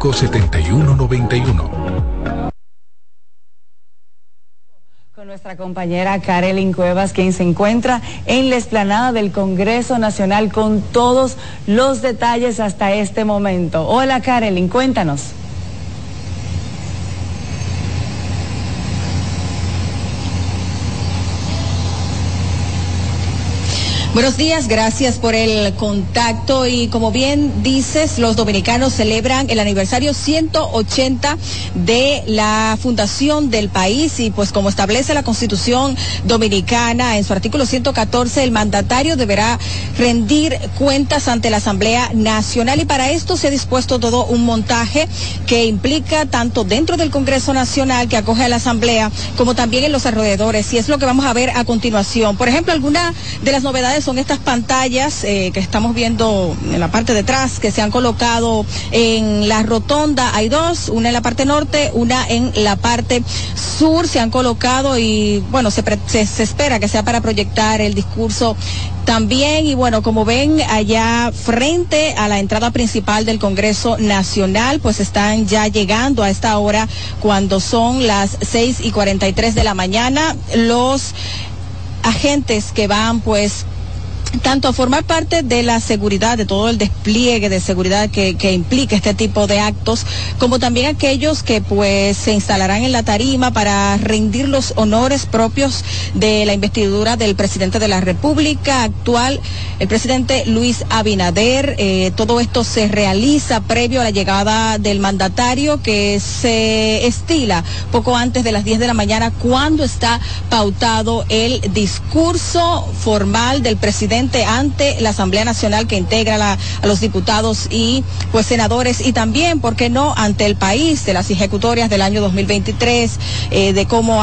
7191. Con nuestra compañera Karelin Cuevas, quien se encuentra en la explanada del Congreso Nacional con todos los detalles hasta este momento. Hola Karelin, cuéntanos. Buenos días, gracias por el contacto. Y como bien dices, los dominicanos celebran el aniversario 180 de la fundación del país. Y pues como establece la Constitución dominicana en su artículo 114, el mandatario deberá rendir cuentas ante la Asamblea Nacional. Y para esto se ha dispuesto todo un montaje que implica tanto dentro del Congreso Nacional que acoge a la Asamblea como también en los alrededores. Y es lo que vamos a ver a continuación. Por ejemplo, alguna de las novedades son estas pantallas eh, que estamos viendo en la parte de atrás que se han colocado en la rotonda. Hay dos, una en la parte norte, una en la parte sur. Se han colocado y bueno, se, se, se espera que sea para proyectar el discurso también, y bueno, como ven allá frente a la entrada principal del Congreso Nacional, pues están ya llegando a esta hora cuando son las seis y cuarenta y tres de la mañana los agentes que van pues tanto a formar parte de la seguridad, de todo el despliegue de seguridad que, implica este tipo de actos, como también aquellos que pues se instalarán en la tarima para rendir los honores propios de la investidura del presidente de la República actual, el presidente Luis Abinader. Eh, todo esto se realiza previo a la llegada del mandatario que se estila poco antes de las 10 de la mañana cuando está pautado el discurso formal del presidente ante la Asamblea Nacional que integra a los diputados y pues senadores y también, ¿por qué no?, ante el país de las ejecutorias del año 2023, eh, de cómo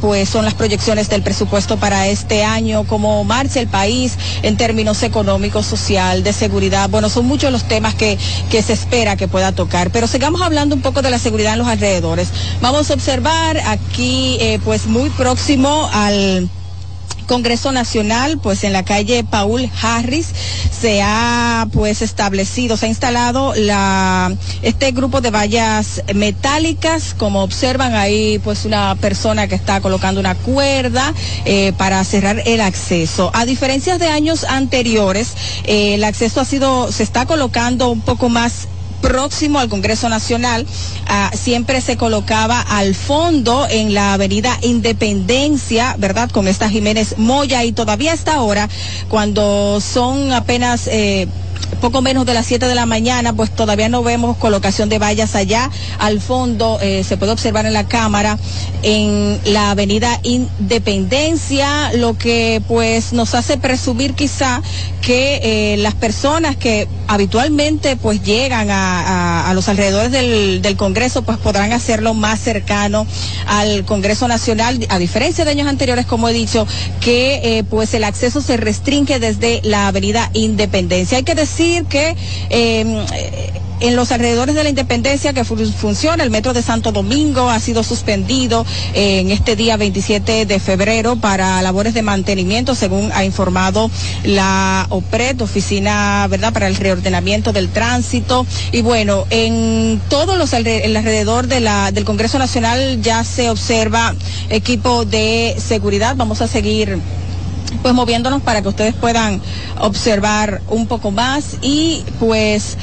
pues son las proyecciones del presupuesto para este año, cómo marcha el país en términos económicos, social, de seguridad. Bueno, son muchos los temas que, que se espera que pueda tocar. Pero sigamos hablando un poco de la seguridad en los alrededores. Vamos a observar aquí, eh, pues muy próximo al Congreso Nacional, pues en la calle Paul Harris se ha pues establecido, se ha instalado la este grupo de vallas metálicas, como observan ahí pues una persona que está colocando una cuerda eh, para cerrar el acceso. A diferencia de años anteriores, eh, el acceso ha sido, se está colocando un poco más próximo al Congreso Nacional, ah, siempre se colocaba al fondo en la avenida Independencia, ¿verdad? Con esta Jiménez Moya y todavía hasta ahora, cuando son apenas... Eh, poco menos de las 7 de la mañana, pues todavía no vemos colocación de vallas allá. Al fondo eh, se puede observar en la cámara en la avenida Independencia, lo que pues nos hace presumir quizá que eh, las personas que habitualmente pues llegan a, los alrededores del, del, Congreso pues podrán hacerlo más cercano al Congreso Nacional, a diferencia de años anteriores, como he dicho, que eh, pues el acceso se restringe desde la avenida Independencia. Hay que decir que eh, en los alrededores de la independencia que funciona. El metro de Santo Domingo ha sido suspendido en este día 27 de febrero para labores de mantenimiento, según ha informado la OPRED, Oficina ¿verdad? para el Reordenamiento del Tránsito. Y bueno, en todos los el alrededor del Congreso Nacional ya se observa equipo de seguridad. Vamos a seguir pues moviéndonos para que ustedes puedan observar un poco más y pues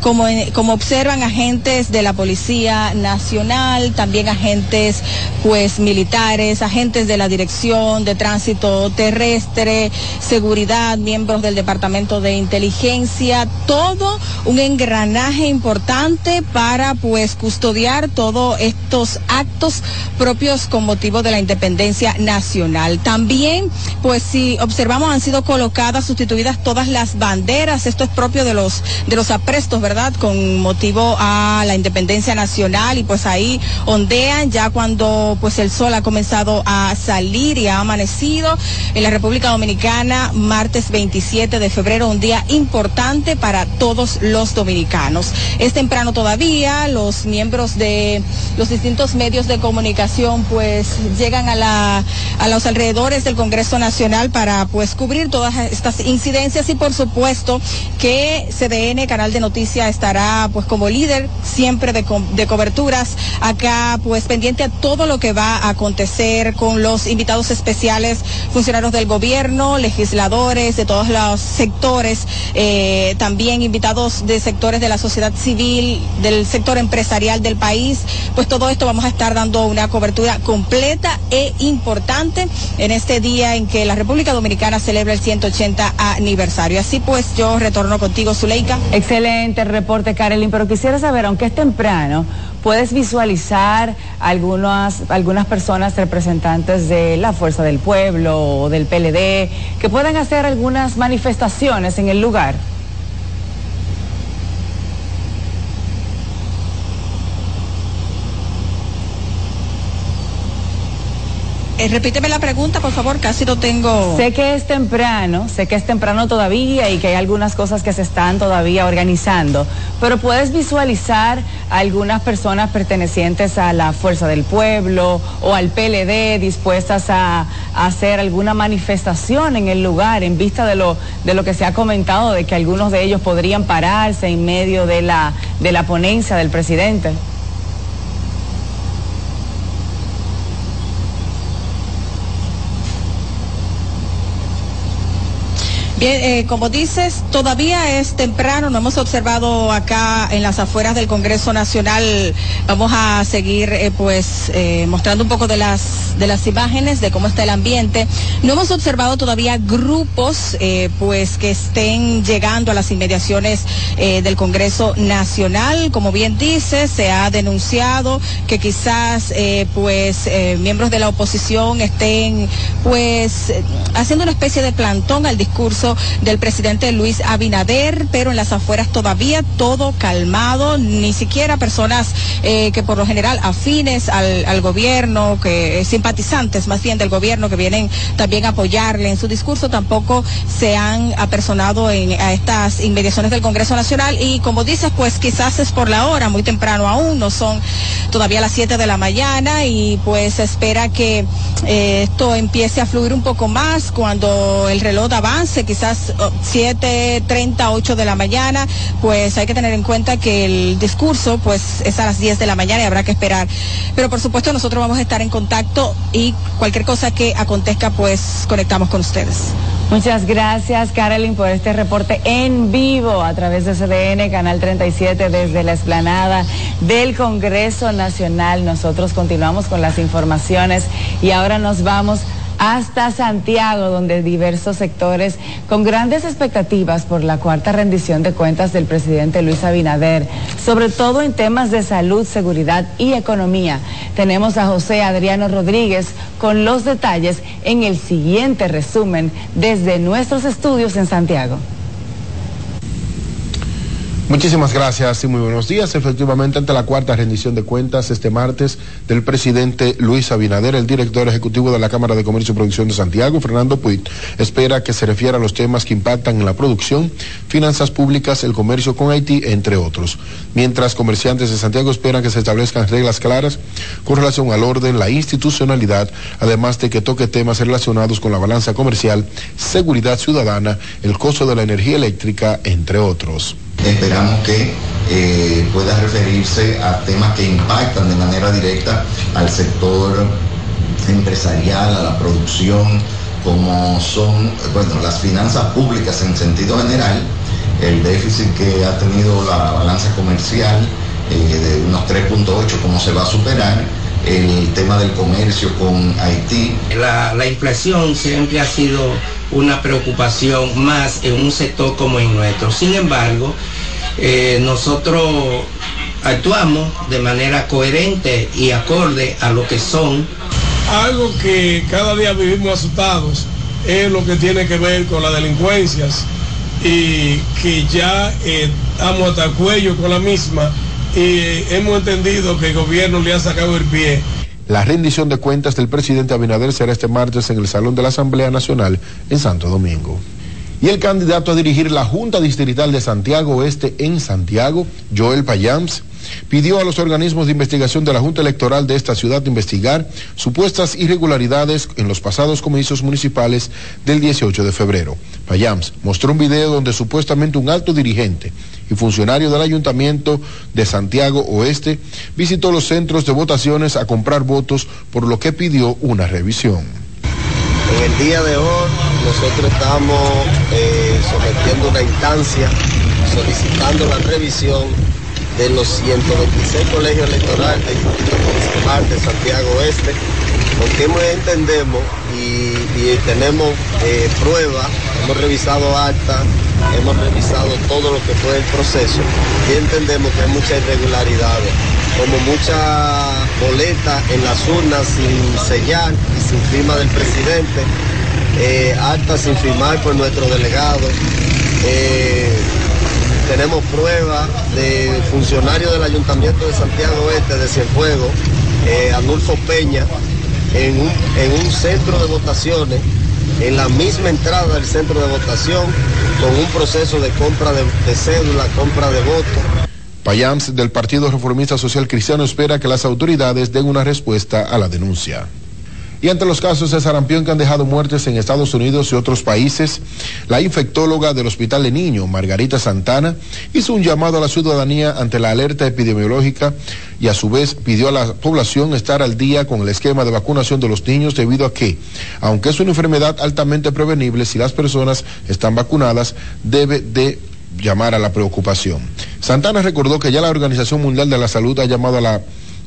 como, como observan agentes de la Policía Nacional, también agentes pues militares, agentes de la Dirección de Tránsito Terrestre, seguridad, miembros del Departamento de Inteligencia, todo un engranaje importante para pues custodiar todos estos actos propios con motivo de la independencia nacional. También pues si observamos han sido colocadas, sustituidas todas las banderas, esto es propio de los de los aprestos, ¿verdad? Con motivo a la independencia nacional y pues ahí ondean ya cuando pues el sol ha comenzado a salir y ha amanecido en la República Dominicana martes 27 de febrero, un día importante para todos los dominicanos. Es temprano todavía, los miembros de los distintos medios de comunicación pues llegan a la a los alrededores del Congreso Nacional para pues cubrir todas estas incidencias y por supuesto que CDN, Canal de Noticias estará pues como líder siempre de, de, coberturas acá pues pendiente a todo lo que va a acontecer con los invitados especiales, funcionarios del gobierno, legisladores de todos los sectores, eh, también invitados de sectores de la sociedad civil, del sector empresarial del país, pues todo esto vamos a estar dando una cobertura completa e importante en este día en que la República Dominicana celebra el 180 aniversario. Así pues yo retorno contigo, Zuleika. Excelente reporte, Karelin, pero quisiera saber, aunque es temprano, ¿puedes visualizar algunas, algunas personas representantes de la Fuerza del Pueblo o del PLD que puedan hacer algunas manifestaciones en el lugar? Eh, repíteme la pregunta, por favor, casi lo tengo. Sé que es temprano, sé que es temprano todavía y que hay algunas cosas que se están todavía organizando, pero puedes visualizar algunas personas pertenecientes a la Fuerza del Pueblo o al PLD dispuestas a, a, hacer alguna manifestación en el lugar en vista de lo, de lo que se ha comentado de que algunos de ellos podrían pararse en medio de la, de la ponencia del presidente. Bien, eh, como dices, todavía es temprano, no hemos observado acá en las afueras del Congreso Nacional. Vamos a seguir eh, pues eh, mostrando un poco de las de las imágenes de cómo está el ambiente. No hemos observado todavía grupos pues que estén llegando a las inmediaciones del Congreso Nacional. Como bien dice, se ha denunciado que quizás pues miembros de la oposición estén pues haciendo una especie de plantón al discurso del presidente Luis Abinader, pero en las afueras todavía todo calmado, ni siquiera personas eh, que por lo general afines al, gobierno, que simpatizantes más bien del gobierno que vienen también a apoyarle. En su discurso, tampoco se han apersonado en, a estas inmediaciones del Congreso Nacional. Y como dices, pues quizás es por la hora, muy temprano aún, no son todavía las 7 de la mañana y pues se espera que eh, esto empiece a fluir un poco más cuando el reloj avance, oh, 7.30, 8 de la mañana, pues hay que tener en cuenta que el discurso pues es a las 10 de la mañana y habrá que esperar. Pero por supuesto nosotros vamos a estar en contacto y cualquier cosa que acontezca pues conectamos con ustedes. Muchas gracias, Carolyn, por este reporte en vivo a través de CDN, Canal 37, desde la explanada del Congreso Nacional. Nosotros continuamos con las informaciones y ahora nos vamos hasta Santiago, donde diversos sectores con grandes expectativas por la cuarta rendición de cuentas del presidente Luis Abinader, sobre todo en temas de salud, seguridad y economía. Tenemos a José Adriano Rodríguez con los detalles en el siguiente resumen desde nuestros estudios en Santiago. Muchísimas gracias y muy buenos días. Efectivamente, ante la cuarta rendición de cuentas este martes del presidente Luis Abinader, el director ejecutivo de la Cámara de Comercio y Producción de Santiago, Fernando Puig, espera que se refiera a los temas que impactan en la producción, finanzas públicas, el comercio con Haití, entre otros. Mientras comerciantes de Santiago esperan que se establezcan reglas claras con relación al orden, la institucionalidad, además de que toque temas relacionados con la balanza comercial, seguridad ciudadana, el costo de la energía eléctrica, entre otros. Esperamos que eh, pueda referirse a temas que impactan de manera directa al sector empresarial, a la producción, como son bueno, las finanzas públicas en sentido general, el déficit que ha tenido la balanza comercial eh, de unos 3.8, cómo se va a superar, el tema del comercio con Haití. La, la inflación siempre ha sido una preocupación más en un sector como el nuestro. Sin embargo, eh, nosotros actuamos de manera coherente y acorde a lo que son. Algo que cada día vivimos asustados es lo que tiene que ver con las delincuencias y que ya eh, estamos hasta el cuello con la misma y eh, hemos entendido que el gobierno le ha sacado el pie. La rendición de cuentas del presidente Abinader será este martes en el Salón de la Asamblea Nacional en Santo Domingo. Y el candidato a dirigir la Junta Distrital de Santiago Oeste en Santiago, Joel Payams, pidió a los organismos de investigación de la Junta Electoral de esta ciudad investigar supuestas irregularidades en los pasados comicios municipales del 18 de febrero. Payams mostró un video donde supuestamente un alto dirigente y funcionario del Ayuntamiento de Santiago Oeste visitó los centros de votaciones a comprar votos, por lo que pidió una revisión. En el día de hoy nosotros estamos eh, sometiendo una instancia solicitando la revisión de los 126 colegios electorales municipal de Santiago Oeste, porque entendemos y, tenemos eh, pruebas, hemos revisado actas, hemos revisado todo lo que fue el proceso y entendemos que hay muchas irregularidades, como mucha boleta en las urnas sin sellar sin firma del presidente, eh, sin firmar por nuestro delegado. eh, tenemos pruebas de funcionarios del Ayuntamiento de Santiago Este de Cienfuegos, eh, Peña, en un, en un centro de votaciones, en la misma entrada del centro de votación, con un proceso de compra de, cédula, compra de votos. Payams del Partido Reformista Social Cristiano espera que las autoridades den una respuesta a la denuncia. Y ante los casos de sarampión que han dejado muertes en Estados Unidos y otros países, la infectóloga del Hospital de Niño, Margarita Santana, hizo un llamado a la ciudadanía ante la alerta epidemiológica y a su vez pidió a la población estar al día con el esquema de vacunación de los niños debido a que, aunque es una enfermedad altamente prevenible, si las personas están vacunadas, debe de llamar a la preocupación. Santana recordó que ya la Organización Mundial de la Salud ha llamado a la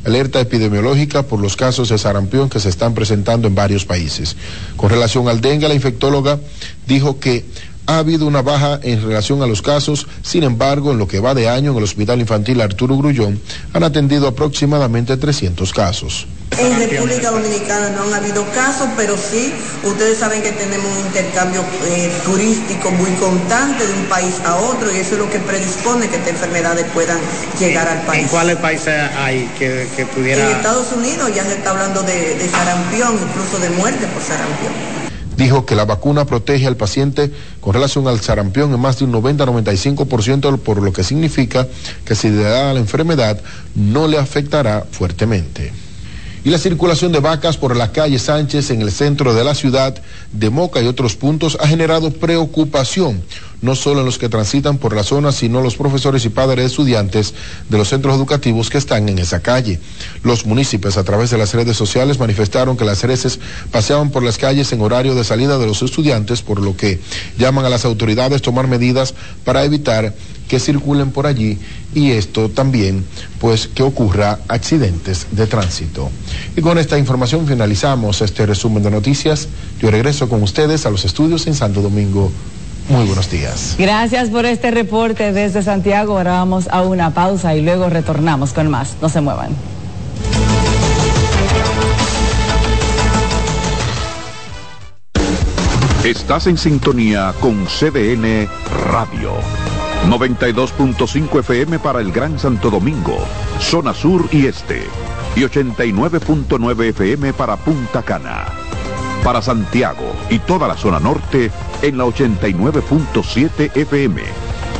alerta epidemiológica por los casos de sarampión que se están presentando en varios países. Con relación al dengue, la infectóloga dijo que ha habido una baja en relación a los casos, sin embargo, en lo que va de año en el Hospital Infantil Arturo Grullón han atendido aproximadamente 300 casos. En República Dominicana no han habido casos, pero sí, ustedes saben que tenemos un intercambio eh, turístico muy constante de un país a otro y eso es lo que predispone que estas enfermedades puedan llegar al país. ¿En cuáles países hay que, que pudiera...? En Estados Unidos ya se está hablando de, de sarampión, incluso de muerte por sarampión dijo que la vacuna protege al paciente con relación al sarampión en más de un 90-95%, por lo que significa que si le da la enfermedad no le afectará fuertemente. Y la circulación de vacas por la calle Sánchez en el centro de la ciudad de Moca y otros puntos ha generado preocupación, no solo en los que transitan por la zona, sino los profesores y padres de estudiantes de los centros educativos que están en esa calle. Los municipios a través de las redes sociales manifestaron que las hereces paseaban por las calles en horario de salida de los estudiantes, por lo que llaman a las autoridades tomar medidas para evitar que circulen por allí y esto también, pues, que ocurra accidentes de tránsito. Y con esta información finalizamos este resumen de noticias. Yo regreso con ustedes a los estudios en Santo Domingo. Muy buenos días. Gracias por este reporte desde Santiago. Ahora vamos a una pausa y luego retornamos con más. No se muevan. Estás en sintonía con CDN Radio. 92.5 FM para el Gran Santo Domingo, zona sur y este, y 89.9 FM para Punta Cana. Para Santiago y toda la zona norte en la 89.7 FM.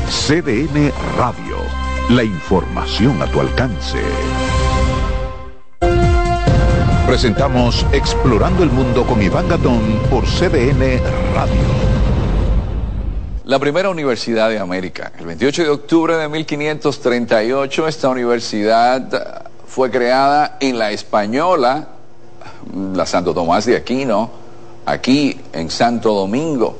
CDN Radio, la información a tu alcance. Presentamos Explorando el Mundo con Iván Gatón por CDN Radio. La primera universidad de América. El 28 de octubre de 1538 esta universidad fue creada en la Española, la Santo Tomás de Aquino, aquí en Santo Domingo,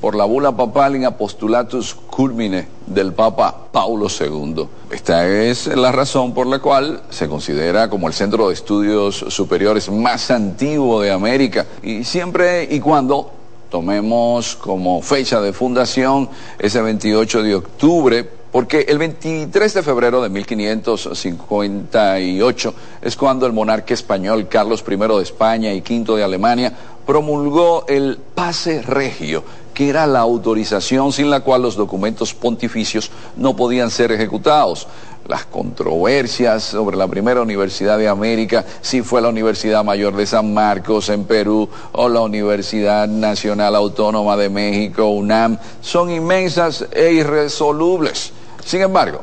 por la bula papal in apostulatus culmine del Papa Paulo II. Esta es la razón por la cual se considera como el centro de estudios superiores más antiguo de América y siempre y cuando tomemos como fecha de fundación ese 28 de octubre, porque el 23 de febrero de 1558 es cuando el monarca español Carlos I de España y V de Alemania promulgó el pase regio, que era la autorización sin la cual los documentos pontificios no podían ser ejecutados las controversias sobre la primera universidad de América, si fue la Universidad Mayor de San Marcos en Perú o la Universidad Nacional Autónoma de México, UNAM, son inmensas e irresolubles. Sin embargo,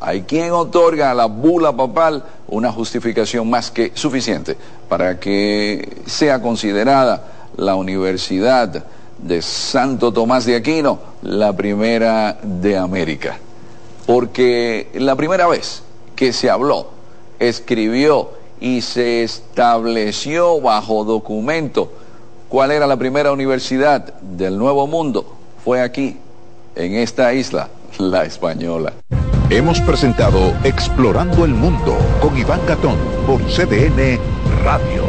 hay quien otorga a la bula papal una justificación más que suficiente para que sea considerada la Universidad de Santo Tomás de Aquino la primera de América porque la primera vez que se habló, escribió y se estableció bajo documento cuál era la primera universidad del Nuevo Mundo fue aquí, en esta isla, la española. Hemos presentado Explorando el Mundo con Iván Gatón por CDN Radio.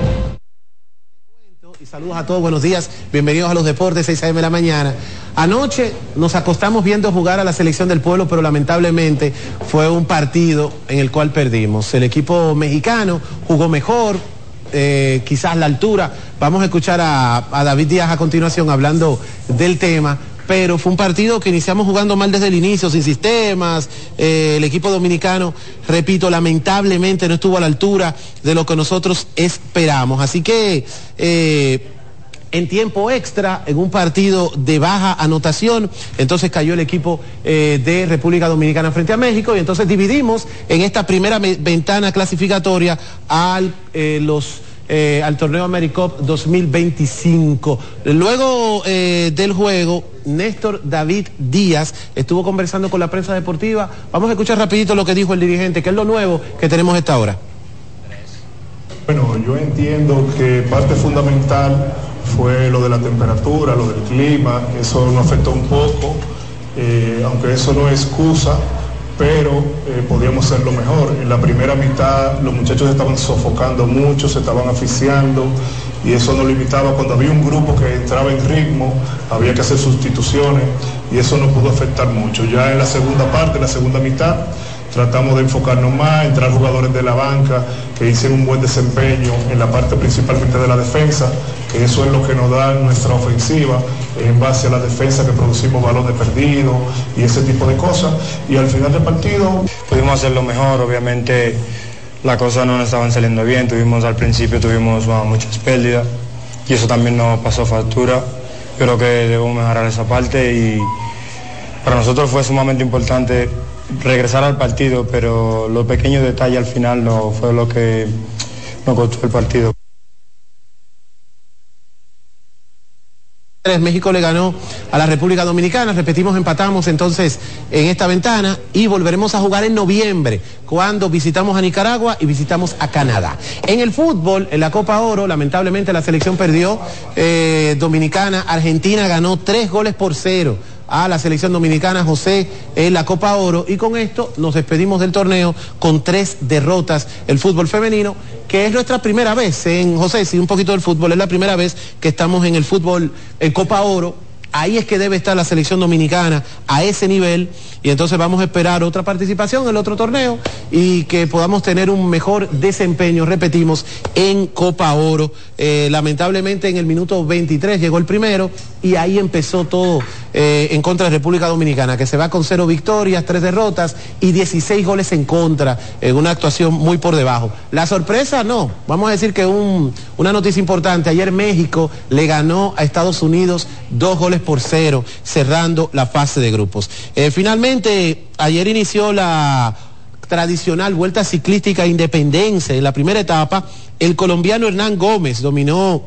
Saludos a todos, buenos días, bienvenidos a los deportes, 6 a.m. de la mañana. Anoche nos acostamos viendo jugar a la selección del pueblo, pero lamentablemente fue un partido en el cual perdimos. El equipo mexicano jugó mejor, eh, quizás la altura. Vamos a escuchar a, a David Díaz a continuación hablando del tema, pero fue un partido que iniciamos jugando mal desde el inicio, sin sistemas. Eh, el equipo dominicano, repito, lamentablemente no estuvo a la altura de lo que nosotros esperamos. Así que eh, en tiempo extra, en un partido de baja anotación, entonces cayó el equipo eh, de República Dominicana frente a México y entonces dividimos en esta primera ventana clasificatoria a los eh, al torneo AmeriCup 2025. Luego eh, del juego, Néstor David Díaz estuvo conversando con la prensa deportiva. Vamos a escuchar rapidito lo que dijo el dirigente, que es lo nuevo que tenemos esta hora. Bueno, yo entiendo que parte fundamental fue lo de la temperatura, lo del clima, eso nos afectó un poco, eh, aunque eso no es excusa, pero eh, podíamos hacerlo mejor. En la primera mitad los muchachos estaban sofocando mucho, se estaban asfixiando y eso nos limitaba. Cuando había un grupo que entraba en ritmo, había que hacer sustituciones y eso nos pudo afectar mucho. Ya en la segunda parte, en la segunda mitad, tratamos de enfocarnos más, entrar jugadores de la banca que hicieron un buen desempeño en la parte principalmente de la defensa, que eso es lo que nos da nuestra ofensiva en base a la defensa que producimos balones perdidos y ese tipo de cosas. Y al final del partido pudimos hacerlo mejor, obviamente las cosas no nos estaban saliendo bien, tuvimos al principio tuvimos muchas pérdidas y eso también nos pasó factura. Creo que debemos mejorar esa parte y para nosotros fue sumamente importante regresar al partido, pero los pequeños detalles al final no fue lo que nos costó el partido. México le ganó a la República Dominicana, repetimos, empatamos entonces en esta ventana y volveremos a jugar en noviembre, cuando visitamos a Nicaragua y visitamos a Canadá. En el fútbol, en la Copa Oro, lamentablemente la selección perdió, eh, Dominicana, Argentina ganó tres goles por cero a la selección dominicana José en la Copa Oro. Y con esto nos despedimos del torneo con tres derrotas. El fútbol femenino que es nuestra primera vez en José, sí, un poquito del fútbol, es la primera vez que estamos en el fútbol en Copa Oro. Ahí es que debe estar la selección dominicana a ese nivel. Y entonces vamos a esperar otra participación en el otro torneo y que podamos tener un mejor desempeño, repetimos, en Copa Oro. Eh, lamentablemente en el minuto 23 llegó el primero y ahí empezó todo eh, en contra de República Dominicana, que se va con cero victorias, tres derrotas y 16 goles en contra, en una actuación muy por debajo. La sorpresa no, vamos a decir que una noticia importante, ayer México le ganó a Estados Unidos dos goles por cero, cerrando la fase de grupos. Eh, finalmente, ayer inició la tradicional vuelta ciclística Independencia. En la primera etapa, el colombiano Hernán Gómez dominó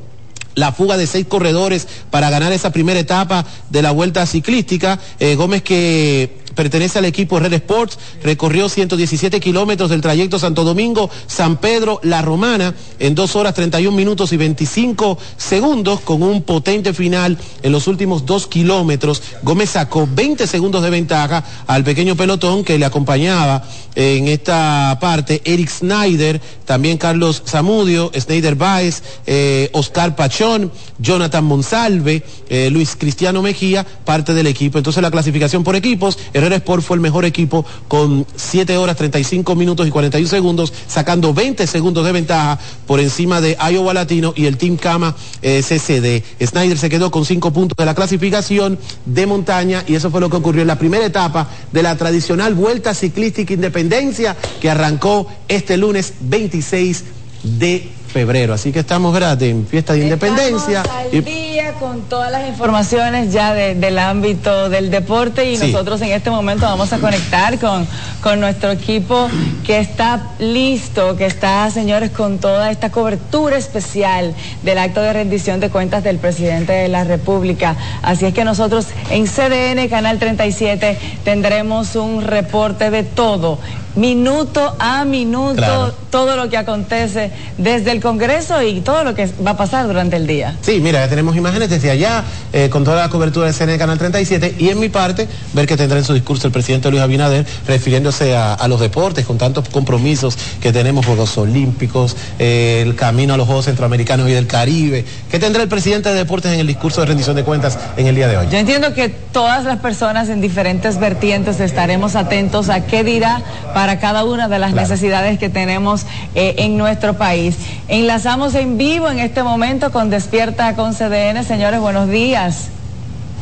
la fuga de seis corredores para ganar esa primera etapa de la vuelta ciclística. Eh, Gómez que pertenece al equipo Red Sports, recorrió 117 kilómetros del trayecto Santo Domingo, San Pedro, La Romana, en 2 horas 31 minutos y 25 segundos, con un potente final en los últimos dos kilómetros. Gómez sacó 20 segundos de ventaja al pequeño pelotón que le acompañaba en esta parte, Eric Snyder, también Carlos Zamudio, Snyder Baez, eh, Oscar Pachón, Jonathan Monsalve, eh, Luis Cristiano Mejía, parte del equipo. Entonces la clasificación por equipos, Herrera Sport fue el mejor equipo con 7 horas 35 minutos y 41 segundos, sacando 20 segundos de ventaja por encima de Iowa Latino y el Team Cama eh, CCD. Snyder se quedó con 5 puntos de la clasificación de montaña y eso fue lo que ocurrió en la primera etapa de la tradicional Vuelta Ciclística Independencia que arrancó este lunes 26 de febrero. Así que estamos gratis en fiesta de independencia. Al día con todas las informaciones ya del ámbito del deporte y nosotros en este momento vamos a conectar con, con nuestro equipo que está listo, que está, señores, con toda esta cobertura especial del acto de rendición de cuentas del presidente de la República. Así es que nosotros en CDN, Canal 37, tendremos un reporte de todo minuto a minuto todo lo que acontece desde el Congreso y todo lo que va a pasar durante el día. Sí, mira, ya tenemos imágenes desde allá, eh, con toda la cobertura de CNN Canal 37, y en mi parte, ver que tendrá en su discurso el presidente Luis Abinader, refiriéndose a, los deportes, con tantos compromisos que tenemos, Juegos Olímpicos, eh, el camino a los Juegos Centroamericanos y del Caribe. ¿Qué tendrá el presidente de Deportes en el discurso de rendición de cuentas en el día de hoy? Yo entiendo que todas las personas en diferentes vertientes estaremos atentos a qué dirá para cada una de las necesidades que tenemos eh, en nuestro país. Enlazamos en vivo en este momento con Despierta con CDN. Señores, buenos días.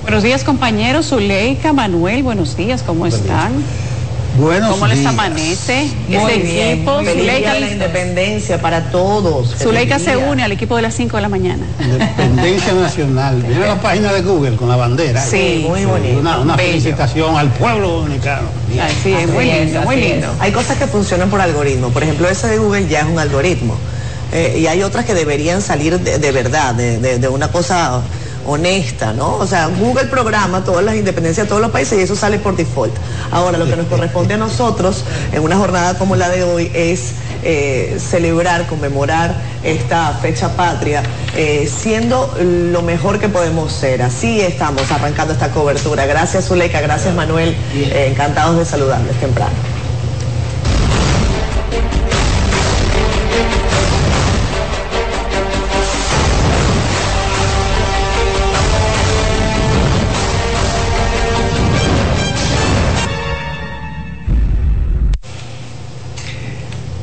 Buenos días compañeros, Zuleika, Manuel, buenos días, ¿cómo están? Buenos ¿Cómo les amanece ese equipo? Zuleika, la independencia para todos. Zuleika se une al equipo de las 5 de la mañana. Independencia Nacional. Viene la página de Google con la bandera. Sí, muy bonito. Una, felicitación al pueblo dominicano. sí, es muy lindo, muy lindo. Hay cosas que funcionan por algoritmo. Por ejemplo, ese de Google ya es un algoritmo. Eh, y hay otras que deberían salir de, de verdad, de, de- de una cosa honesta, ¿no? O sea, Google programa todas las independencias de todos los países y eso sale por default. Ahora, lo que nos corresponde a nosotros en una jornada como la de hoy es eh, celebrar, conmemorar esta fecha patria, eh, siendo lo mejor que podemos ser. Así estamos arrancando esta cobertura. Gracias, Zuleika, gracias, Manuel. Encantados de saludarles temprano.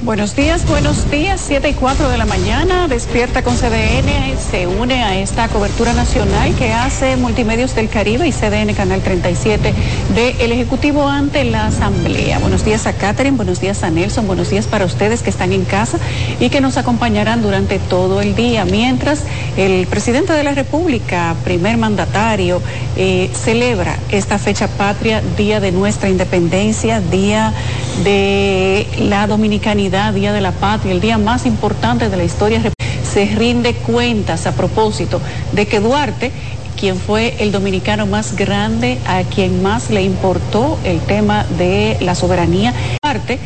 Buenos días, buenos días, 7 y 4 de la mañana, despierta con CDN, se une a esta cobertura nacional que hace Multimedios del Caribe y CDN Canal 37 del Ejecutivo ante la Asamblea. Buenos días a Catherine, buenos días a Nelson, buenos días para ustedes que están en casa y que nos acompañarán durante todo el día, mientras el presidente de la República, primer mandatario, eh, celebra esta fecha patria, Día de nuestra Independencia, Día de la Dominicanidad, Día de la Patria, el día más importante de la historia. Se rinde cuentas a propósito de que Duarte quien fue el dominicano más grande, a quien más le importó el tema de la soberanía. Duarte